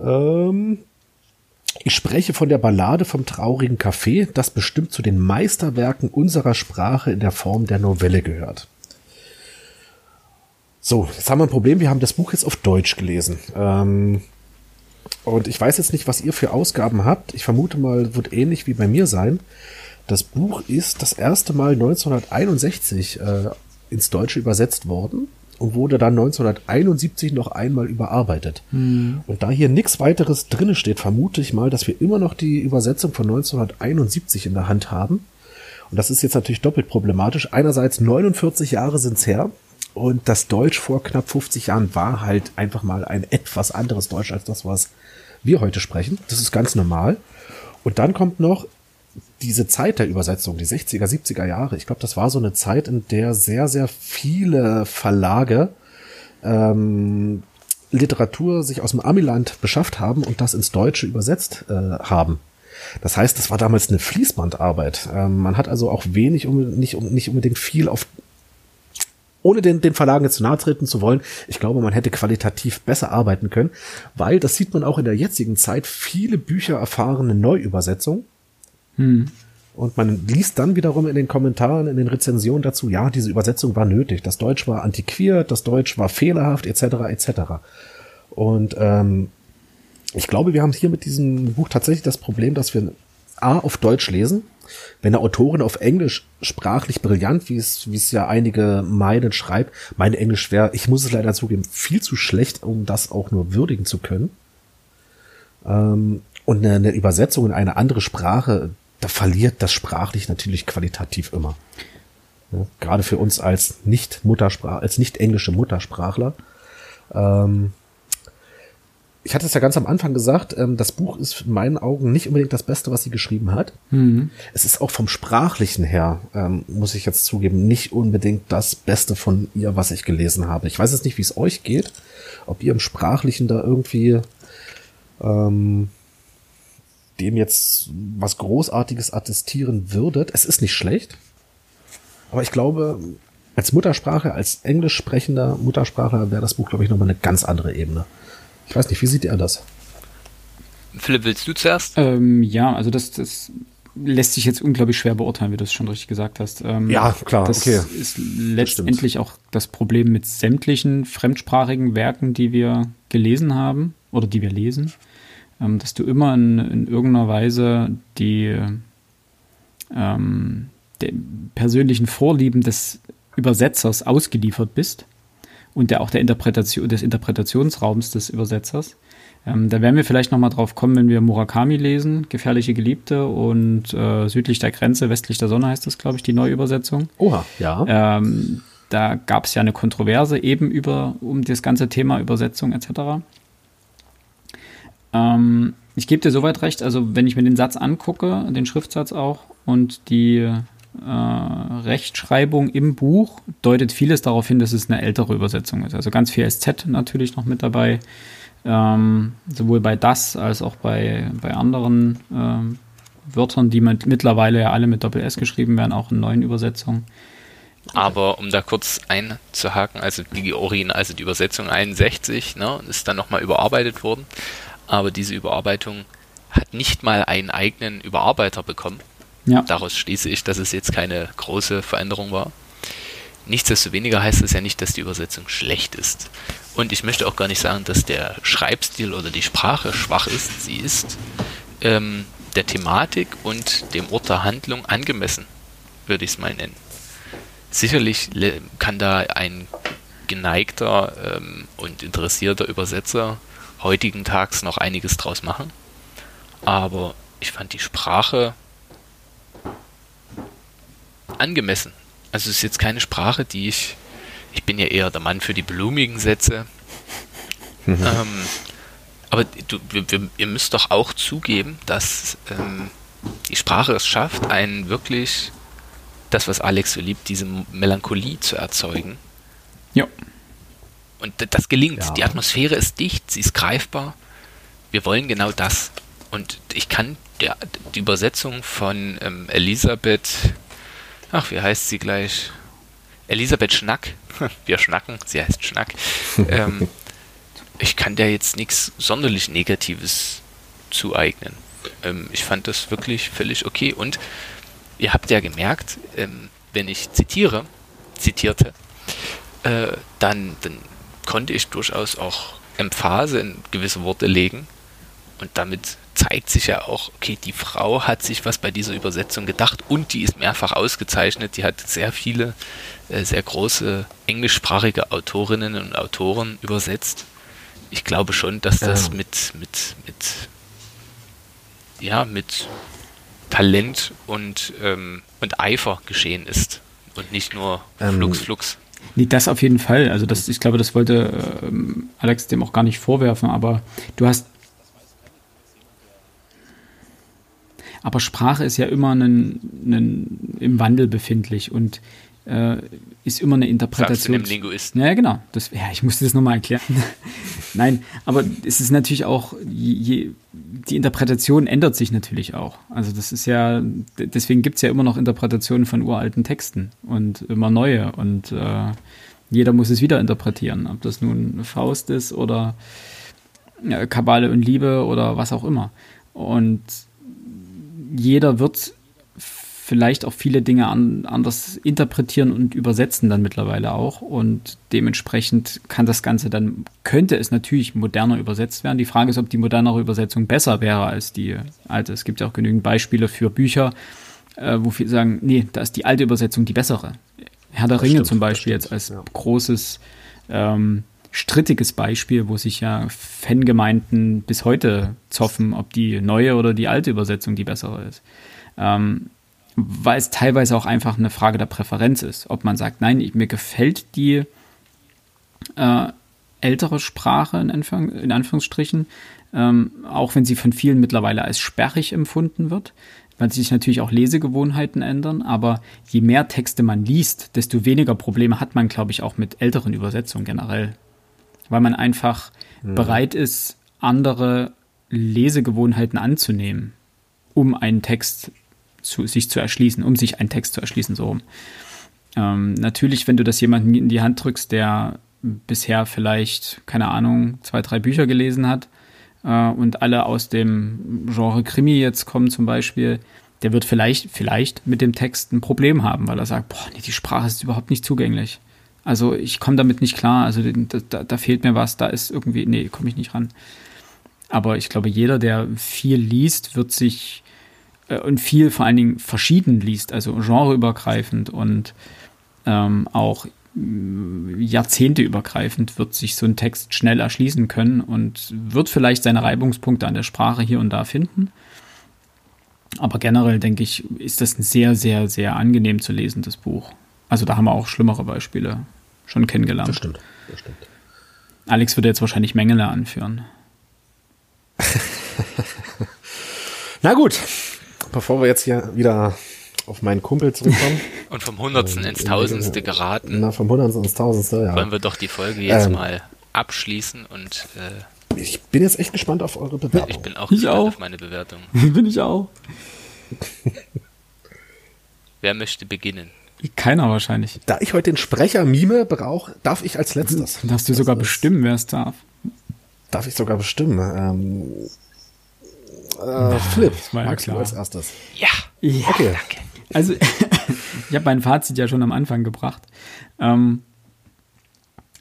ähm, ich spreche von der Ballade vom traurigen Café, das bestimmt zu den Meisterwerken unserer Sprache in der Form der Novelle gehört. So, jetzt haben wir ein Problem. Wir haben das Buch jetzt auf Deutsch gelesen. Ähm, und ich weiß jetzt nicht, was ihr für Ausgaben habt. Ich vermute mal, wird ähnlich wie bei mir sein. Das Buch ist das erste Mal 1961 äh, ins Deutsche übersetzt worden und wurde dann 1971 noch einmal überarbeitet. Und da hier nichts weiteres drinne steht, vermute ich mal, dass wir immer noch die Übersetzung von 1971 in der Hand haben. Und das ist jetzt natürlich doppelt problematisch. Einerseits 49 Jahre sind's her und das Deutsch vor knapp 50 Jahren war halt einfach mal ein etwas anderes Deutsch als das, was wir heute sprechen. Das ist ganz normal. Und dann kommt noch diese Zeit der Übersetzung, die 60er, 70er Jahre. Ich glaube, das war so eine Zeit, in der sehr, sehr viele Verlage ähm, Literatur sich aus dem Amiland beschafft haben und das ins Deutsche übersetzt äh, haben. Das heißt, das war damals eine Fließbandarbeit. Ähm, man hat also auch wenig, um, nicht, um, nicht unbedingt viel auf ohne den, den Verlagen jetzt zu nahe treten zu wollen, ich glaube, man hätte qualitativ besser arbeiten können, weil das sieht man auch in der jetzigen Zeit, viele Bücher erfahren eine Neuübersetzung. Und man liest dann wiederum in den Kommentaren, in den Rezensionen dazu, ja, diese Übersetzung war nötig, das Deutsch war antiquiert, das Deutsch war fehlerhaft, etc., etc. Und ähm, ich glaube, wir haben hier mit diesem Buch tatsächlich das Problem, dass wir A auf Deutsch lesen, wenn eine Autorin auf Englisch sprachlich brillant, wie es, wie es ja einige meinen, schreibt, mein Englisch wäre, ich muss es leider zugeben, viel zu schlecht, um das auch nur würdigen zu können. Ähm, und eine, eine Übersetzung in eine andere Sprache, da verliert das sprachlich natürlich qualitativ immer. Ja, gerade für uns als nicht Muttersprach, als nicht englische Muttersprachler. Ähm, ich hatte es ja ganz am Anfang gesagt, ähm, das Buch ist in meinen Augen nicht unbedingt das Beste, was sie geschrieben hat. Es ist auch vom Sprachlichen her, ähm, muss ich jetzt zugeben, nicht unbedingt das Beste von ihr, was ich gelesen habe. Ich weiß jetzt nicht, wie es euch geht, ob ihr im Sprachlichen da irgendwie ähm, dem jetzt was Großartiges attestieren würdet. Es ist nicht schlecht, aber ich glaube, als Muttersprache, als englisch sprechender Muttersprachler wäre das Buch, glaube ich, nochmal eine ganz andere Ebene. Ich weiß nicht, wie sieht ihr das? Philipp, willst du zuerst? Ähm, ja, also das, das lässt sich jetzt unglaublich schwer beurteilen, wie du es schon richtig gesagt hast. Ähm, Ja, klar, Das okay. ist letztendlich auch das Problem mit sämtlichen fremdsprachigen Werken, die wir gelesen haben oder die wir lesen, ähm, dass du immer in, in irgendeiner Weise die ähm, persönlichen Vorlieben des Übersetzers ausgeliefert bist und der auch der Interpretation, des Interpretationsraums des Übersetzers. Ähm, da werden wir vielleicht nochmal drauf kommen, wenn wir Murakami lesen, Gefährliche Geliebte und äh, Südlich der Grenze, Westlich der Sonne heißt das, glaube ich, die Neuübersetzung. Oha, ja. Ähm, da gab es ja eine Kontroverse eben über um das ganze Thema Übersetzung etc. Ähm, ich gebe dir soweit recht, also wenn ich mir den Satz angucke, den Schriftsatz auch und die äh, Rechtschreibung im Buch, deutet vieles darauf hin, dass es eine ältere Übersetzung ist. Also ganz viel SZ natürlich noch mit dabei, ähm, sowohl bei das als auch bei, bei anderen ähm, Wörtern, die mit, mittlerweile ja alle mit Doppel S geschrieben werden, auch in neuen Übersetzungen. Aber um da kurz einzuhaken, also die Original, also die Übersetzung 61, ne, ist dann nochmal überarbeitet worden aber diese Überarbeitung hat nicht mal einen eigenen Überarbeiter bekommen. Ja. Daraus schließe ich, dass es jetzt keine große Veränderung war. Nichtsdestoweniger heißt es ja nicht, dass die Übersetzung schlecht ist. Und ich möchte auch gar nicht sagen, dass der Schreibstil oder die Sprache schwach ist. Sie ist ähm, der Thematik und dem Ort der Handlung angemessen, würde ich es mal nennen. Sicherlich kann da ein geneigter ähm, und interessierter Übersetzer heutigen Tags noch einiges draus machen. Aber ich fand die Sprache angemessen. Also es ist jetzt keine Sprache, die ich. Ich bin ja eher der Mann für die blumigen Sätze. Mhm. Ähm, aber du, wir, ihr müsst doch auch zugeben, dass ähm, die Sprache es schafft, einen wirklich, das was Alex so liebt, diese Melancholie zu erzeugen. Ja. Und das gelingt. Ja. Die Atmosphäre ist dicht, sie ist greifbar. Wir wollen genau das. Und ich kann der, die Übersetzung von ähm, Elisabeth, ach, wie heißt sie gleich? Elisabeth Schnack. Wir schnacken, sie heißt Schnack. ähm, ich kann der jetzt nichts sonderlich Negatives zueignen. Ähm, ich fand das wirklich völlig okay. Und ihr habt ja gemerkt, ähm, wenn ich zitiere, zitierte, äh, dann, dann konnte ich durchaus auch Emphase in gewisse Worte legen. Und damit zeigt sich ja auch, okay, die Frau hat sich was bei dieser Übersetzung gedacht und die ist mehrfach ausgezeichnet. Die hat sehr viele, äh, sehr große englischsprachige Autorinnen und Autoren übersetzt. Ich glaube schon, dass das ja. mit, mit, mit, ja, mit Talent und, ähm, und Eifer geschehen ist und nicht nur ähm, Flux, Flux. Nee, das auf jeden Fall. Also das, ich glaube, das wollte ähm, Alex dem auch gar nicht vorwerfen, aber du hast. Aber Sprache ist ja immer einen, einen, im Wandel befindlich und äh, ist immer eine Interpretation. Sagst du dem Linguisten. Ja, genau. Das, ja, ich musste das nochmal erklären. Nein, aber es ist natürlich auch, je, die Interpretation ändert sich natürlich auch. Also das ist ja, deswegen gibt es ja immer noch Interpretationen von uralten Texten und immer neue und äh, jeder muss es wieder interpretieren, ob das nun Faust ist oder ja, Kabale und Liebe oder was auch immer. Und jeder wird vielleicht auch viele Dinge an, anders interpretieren und übersetzen dann mittlerweile auch. Und dementsprechend kann das Ganze dann, könnte es natürlich moderner übersetzt werden. Die Frage ist, ob die modernere Übersetzung besser wäre als die alte. Es gibt ja auch genügend Beispiele für Bücher, äh, wo viele sagen, nee, da ist die alte Übersetzung die bessere. Herr der das Ringe stimmt, zum Beispiel jetzt als ja. großes ähm, strittiges Beispiel, wo sich ja Fangemeinden bis heute zoffen, ob die neue oder die alte Übersetzung die bessere ist. Ähm, weil es teilweise auch einfach eine Frage der Präferenz ist. Ob man sagt, nein, mir gefällt die äh, ältere Sprache in, Anfang, in Anführungsstrichen, ähm, auch wenn sie von vielen mittlerweile als sperrig empfunden wird, weil sich natürlich auch Lesegewohnheiten ändern. Aber je mehr Texte man liest, desto weniger Probleme hat man, glaube ich, auch mit älteren Übersetzungen generell. Weil man einfach mhm. bereit ist, andere Lesegewohnheiten anzunehmen, um einen Text zu, sich zu erschließen, um sich einen Text zu erschließen, so rum. Ähm, natürlich, wenn du das jemandem in die Hand drückst, der bisher vielleicht, keine Ahnung, zwei, drei Bücher gelesen hat äh, und alle aus dem Genre Krimi jetzt kommen zum Beispiel, der wird vielleicht, vielleicht mit dem Text ein Problem haben, weil er sagt, boah, nee, die Sprache ist überhaupt nicht zugänglich. Also ich komme damit nicht klar. Also da, da, fehlt mir was, da ist irgendwie, nee, komme ich nicht ran. Aber ich glaube, jeder, der viel liest, wird sich äh, und viel vor allen Dingen verschieden liest, also genreübergreifend und ähm, auch äh, jahrzehnteübergreifend wird sich so ein Text schnell erschließen können und wird vielleicht seine Reibungspunkte an der Sprache hier und da finden. Aber generell denke ich, ist das ein sehr, sehr, sehr angenehm zu lesendes Buch. Also da haben wir auch schlimmere Beispiele schon kennengelernt. Das stimmt, das stimmt. Alex würde jetzt wahrscheinlich Mängele anführen. Na gut, bevor wir jetzt hier wieder auf meinen Kumpel zurückkommen. Und vom Hundertsten ins Tausendste geraten. Na, vom Hundertsten ins Tausendste, ja. Wollen wir doch die Folge jetzt ähm, mal abschließen und. Äh, ich bin jetzt echt gespannt auf eure Bewertung. Ich bin auch ich gespannt auch. auf meine Bewertung. bin ich auch. Wer möchte beginnen? Keiner wahrscheinlich. Da ich heute den Sprecher Mime brauche, darf ich als letztes. Darfst du sogar bestimmen, wer es darf. Darf ich sogar bestimmen. Ähm, äh, das war ja magst klar. du als erstes? Ja. Ja, Okay. Danke. Also, ich habe mein Fazit ja schon am Anfang gebracht. Ähm,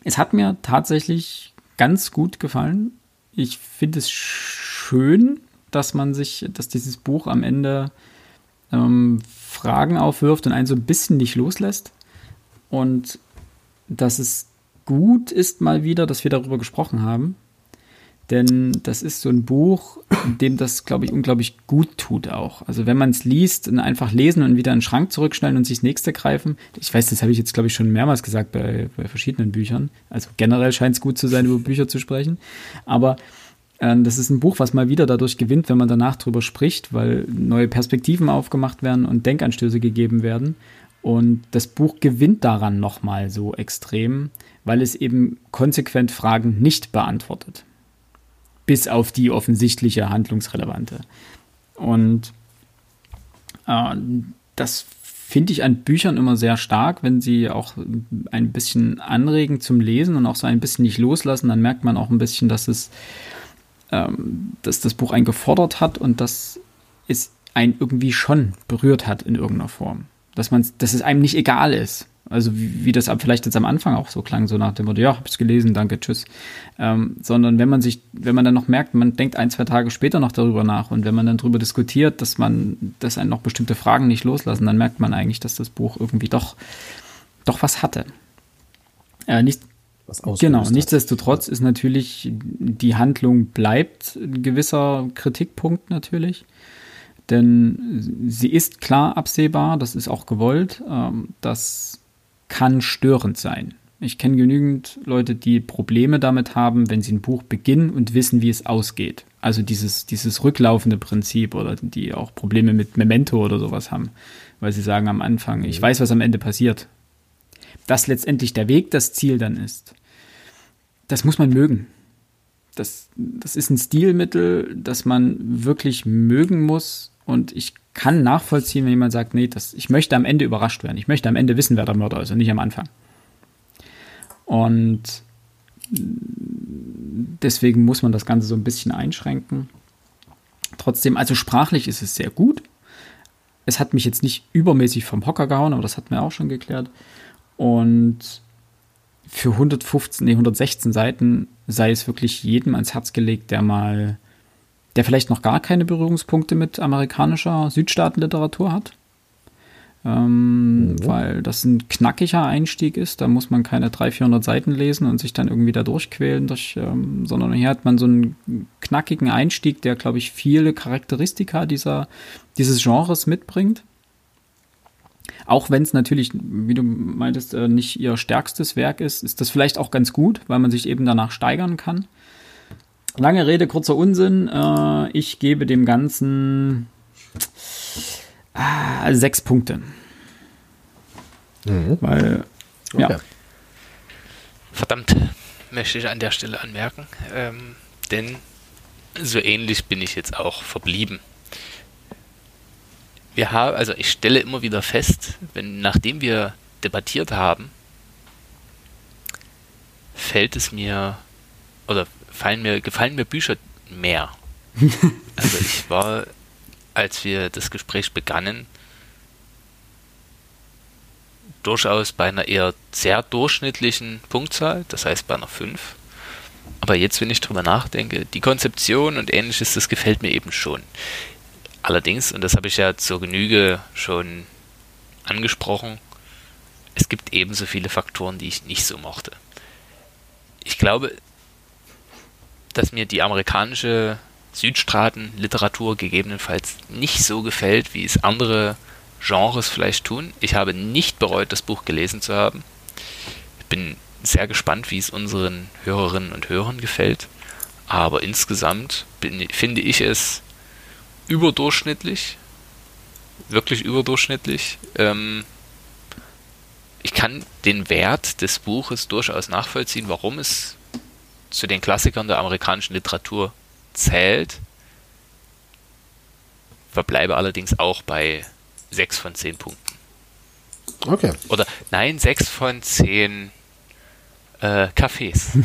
es hat mir tatsächlich ganz gut gefallen. Ich finde es schön, dass man sich, dass dieses Buch am Ende ähm, Fragen aufwirft und einen so ein bisschen nicht loslässt. Und dass es gut ist mal wieder, dass wir darüber gesprochen haben. Denn das ist so ein Buch, dem das, glaube ich, unglaublich gut tut auch. Also wenn man es liest und einfach lesen und wieder in den Schrank zurückstellen und sich das nächste greifen. Ich weiß, das habe ich jetzt, glaube ich, schon mehrmals gesagt bei, bei verschiedenen Büchern. Also generell scheint es gut zu sein, über Bücher zu sprechen. Aber das ist ein Buch, was mal wieder dadurch gewinnt, wenn man danach drüber spricht, weil neue Perspektiven aufgemacht werden und Denkanstöße gegeben werden. Und das Buch gewinnt daran nochmal so extrem, weil es eben konsequent Fragen nicht beantwortet bis auf die offensichtliche handlungsrelevante. Und äh, das finde ich an Büchern immer sehr stark, wenn sie auch ein bisschen anregen zum Lesen und auch so ein bisschen nicht loslassen, dann merkt man auch ein bisschen, dass es, ähm, dass das Buch einen gefordert hat und dass es einen irgendwie schon berührt hat in irgendeiner Form. Dass man, dass es einem nicht egal ist. Also wie, wie das vielleicht jetzt am Anfang auch so klang, so nach dem Motto, ja, hab's gelesen, danke, tschüss. Ähm, sondern wenn man sich, wenn man dann noch merkt, man denkt ein, zwei Tage später noch darüber nach und wenn man dann darüber diskutiert, dass man, dass einen noch bestimmte Fragen nicht loslassen, dann merkt man eigentlich, dass das Buch irgendwie doch, doch was hatte. Äh, nicht, Was ausgelöst Genau, hat. nichtsdestotrotz ist natürlich, die Handlung bleibt ein gewisser Kritikpunkt natürlich. Denn sie ist klar absehbar, das ist auch gewollt. Ähm, das kann störend sein. Ich kenne genügend Leute, die Probleme damit haben, wenn sie ein Buch beginnen und wissen, wie es ausgeht. Also dieses, dieses rücklaufende Prinzip oder die auch Probleme mit Memento oder sowas haben, weil sie sagen am Anfang, ich weiß, was am Ende passiert. Dass letztendlich der Weg das Ziel dann ist, das muss man mögen. Das, das ist ein Stilmittel, das man wirklich mögen muss. Und ich kann nachvollziehen, wenn jemand sagt, nee, das, ich möchte am Ende überrascht werden. Ich möchte am Ende wissen, wer der Mörder ist und nicht am Anfang. Und deswegen muss man das Ganze so ein bisschen einschränken. Trotzdem, also sprachlich ist es sehr gut. Es hat mich jetzt nicht übermäßig vom Hocker gehauen, aber das hatten wir auch schon geklärt. Und für 115, nee, 116 Seiten sei es wirklich jedem ans Herz gelegt, der mal, der vielleicht noch gar keine Berührungspunkte mit amerikanischer Südstaatenliteratur hat. Ähm, Mhm. Weil das ein knackiger Einstieg ist. Da muss man keine 300, 400 Seiten lesen und sich dann irgendwie da durchquälen, durch, ähm, sondern hier hat man so einen knackigen Einstieg, der, glaube ich, viele Charakteristika dieser, dieses Genres mitbringt. Auch wenn es natürlich, wie du meintest, äh, nicht ihr stärkstes Werk ist, ist das vielleicht auch ganz gut, weil man sich eben danach steigern kann. Lange Rede, kurzer Unsinn. Äh, ich gebe dem Ganzen ah, sechs Punkte. Mhm. Weil, ja, Okay. Verdammt, möchte ich an der Stelle anmerken. Ähm, denn so ähnlich bin ich jetzt auch verblieben. Wir haben, also ich stelle immer wieder fest, wenn nachdem wir debattiert haben, fällt es mir oder fallen mir, gefallen mir Bücher mehr. also ich war, als wir das Gespräch begannen, durchaus bei einer eher sehr durchschnittlichen Punktzahl, das heißt bei einer 5. Aber jetzt, wenn ich drüber nachdenke, die Konzeption und ähnliches, das gefällt mir eben schon. Allerdings, und das habe ich ja zur Genüge schon angesprochen, es gibt ebenso viele Faktoren, die ich nicht so mochte. Ich glaube, dass mir die amerikanische Südstaaten-Literatur gegebenenfalls nicht so gefällt, wie es andere Genres vielleicht tun. Ich habe nicht bereut, das Buch gelesen zu haben. Ich bin sehr gespannt, wie es unseren Hörerinnen und Hörern gefällt. Aber insgesamt bin, finde ich es überdurchschnittlich. Wirklich überdurchschnittlich. Ähm, ich kann den Wert des Buches durchaus nachvollziehen, warum es zu den Klassikern der amerikanischen Literatur zählt. Verbleibe allerdings auch bei 6 von 10 Punkten. Okay. Oder nein, 6 von 10 äh, Cafés.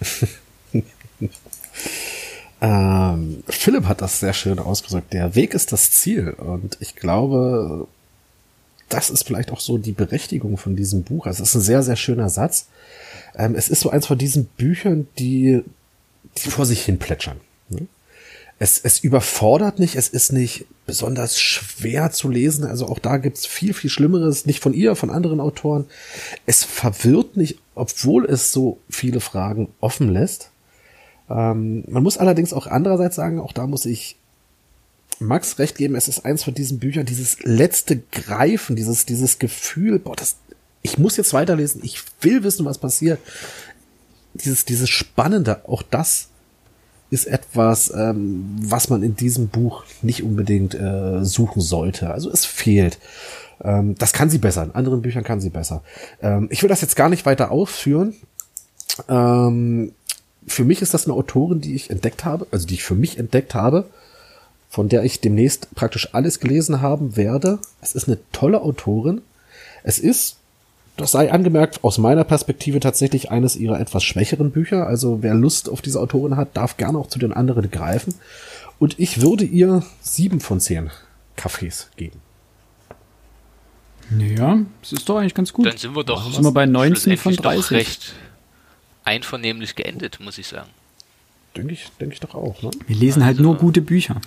ähm, Philipp hat das sehr schön ausgedrückt. Der Weg ist das Ziel. Und ich glaube, das ist vielleicht auch so die Berechtigung von diesem Buch. Also es ist ein sehr, sehr schöner Satz. Ähm, es ist so eins von diesen Büchern, die, die vor sich hin plätschern. Ne? Es, es überfordert nicht, es ist nicht besonders schwer zu lesen. Also auch da gibt's viel, viel Schlimmeres, nicht von ihr, von anderen Autoren. Es verwirrt nicht, obwohl es so viele Fragen offen lässt. Ähm, man muss allerdings auch andererseits sagen, auch da muss ich Max recht geben, es ist eins von diesen Büchern, dieses letzte Greifen, dieses, dieses Gefühl, boah, das, ich muss jetzt weiterlesen, ich will wissen, was passiert. Dieses, dieses Spannende, auch das ist etwas, ähm, was man in diesem Buch nicht unbedingt äh, suchen sollte. Also es fehlt. Ähm, das kann sie besser. In anderen Büchern kann sie besser. Ähm, ich will das jetzt gar nicht weiter ausführen. Ähm, für mich ist das eine Autorin, die ich entdeckt habe, also die ich für mich entdeckt habe von der ich demnächst praktisch alles gelesen haben werde. Es ist eine tolle Autorin. Es ist, das sei angemerkt, aus meiner Perspektive tatsächlich eines ihrer etwas schwächeren Bücher. Also wer Lust auf diese Autorin hat, darf gerne auch zu den anderen greifen. Und ich würde ihr sieben von zehn Kaffees geben. Ja, das ist doch eigentlich ganz gut. Dann sind wir doch sind wir bei 19 von 30. recht einvernehmlich geendet, muss ich sagen. Denke ich, denke ich doch auch. Ne? Wir lesen halt nur gute Bücher.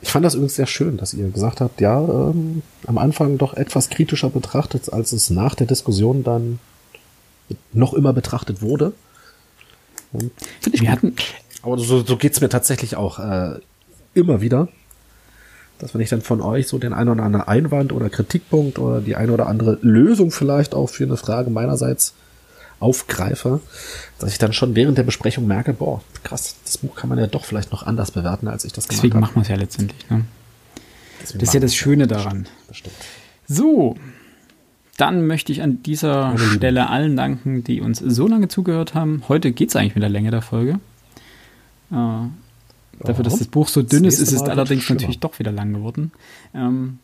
Ich fand das übrigens sehr schön, dass ihr gesagt habt, ja, ähm, am Anfang doch etwas kritischer betrachtet, als es nach der Diskussion dann noch immer betrachtet wurde. Finde ich Wir hatten Aber so, so geht's mir tatsächlich auch äh, immer wieder, dass wenn ich dann von euch so den einen oder anderen Einwand oder Kritikpunkt oder die eine oder andere Lösung vielleicht auch für eine Frage meinerseits aufgreife, dass ich dann schon während der Besprechung merke, boah, krass, das Buch kann man ja doch vielleicht noch anders bewerten, als ich das gemacht Deswegen habe. machen wir es ja letztendlich. Ne? das ist ja das Schöne daran. Bestimmt. So, dann möchte ich an dieser Meine Stelle Lieben. allen danken, die uns so lange zugehört haben. Heute geht es eigentlich mit der Länge der Folge. Äh, dafür, dass das Buch so dünn ist, ist es allerdings natürlich doch wieder lang geworden. Ähm,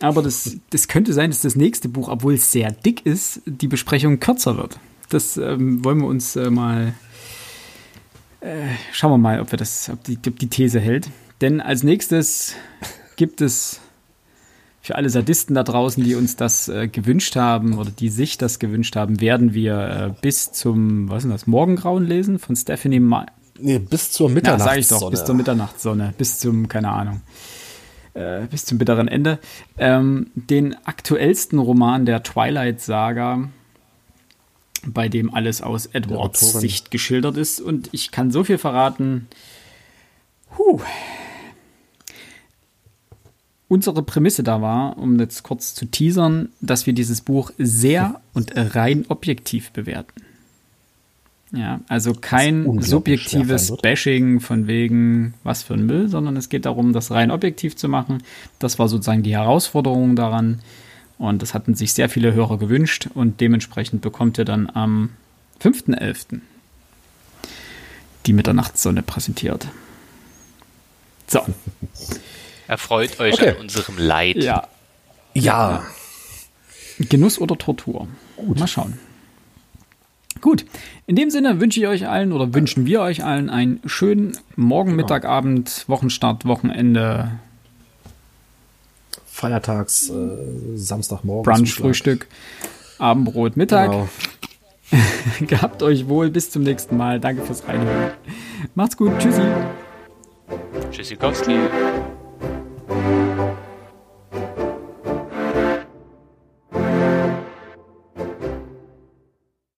aber das, das könnte sein, dass das nächste Buch, obwohl es sehr dick ist, die Besprechung kürzer wird. Das ähm, wollen wir uns äh, mal. Äh, schauen wir mal, ob, wir das, ob, die, ob die These hält. Denn als nächstes gibt es für alle Sadisten da draußen, die uns das äh, gewünscht haben oder die sich das gewünscht haben, werden wir äh, bis zum, was ist das, Morgengrauen lesen von Stephanie Ma Nee, bis zur Mitternachtssonne. Ja, sag ich doch, bis zur Mitternachtssonne, bis zum, keine Ahnung, äh, bis zum bitteren Ende. Ähm, den aktuellsten Roman der Twilight-Saga bei dem alles aus Edwards Sicht geschildert ist. Und ich kann so viel verraten. Huh. Unsere Prämisse da war, um jetzt kurz zu teasern, dass wir dieses Buch sehr und rein objektiv bewerten. Ja, also kein subjektives Bashing von wegen was für ein Müll, sondern es geht darum, das rein objektiv zu machen. Das war sozusagen die Herausforderung daran. Und das hatten sich sehr viele Hörer gewünscht und dementsprechend bekommt ihr dann am 5.11. die Mitternachtssonne präsentiert. So. Erfreut euch okay. an unserem Leid. Ja. Ja. Genuss oder Tortur? Gut. Mal schauen. Gut, in dem Sinne wünsche ich euch allen oder wünschen wir euch allen einen schönen Morgen, genau. Mittag, Abend, Wochenstart, Wochenende, Feiertags äh, Samstagmorgen. Brunch, Frühstück, Abendbrot, Mittag. Genau. Gehabt euch wohl, bis zum nächsten Mal. Danke fürs Reinhören. Macht's gut, tschüssi. Tschüssikowski.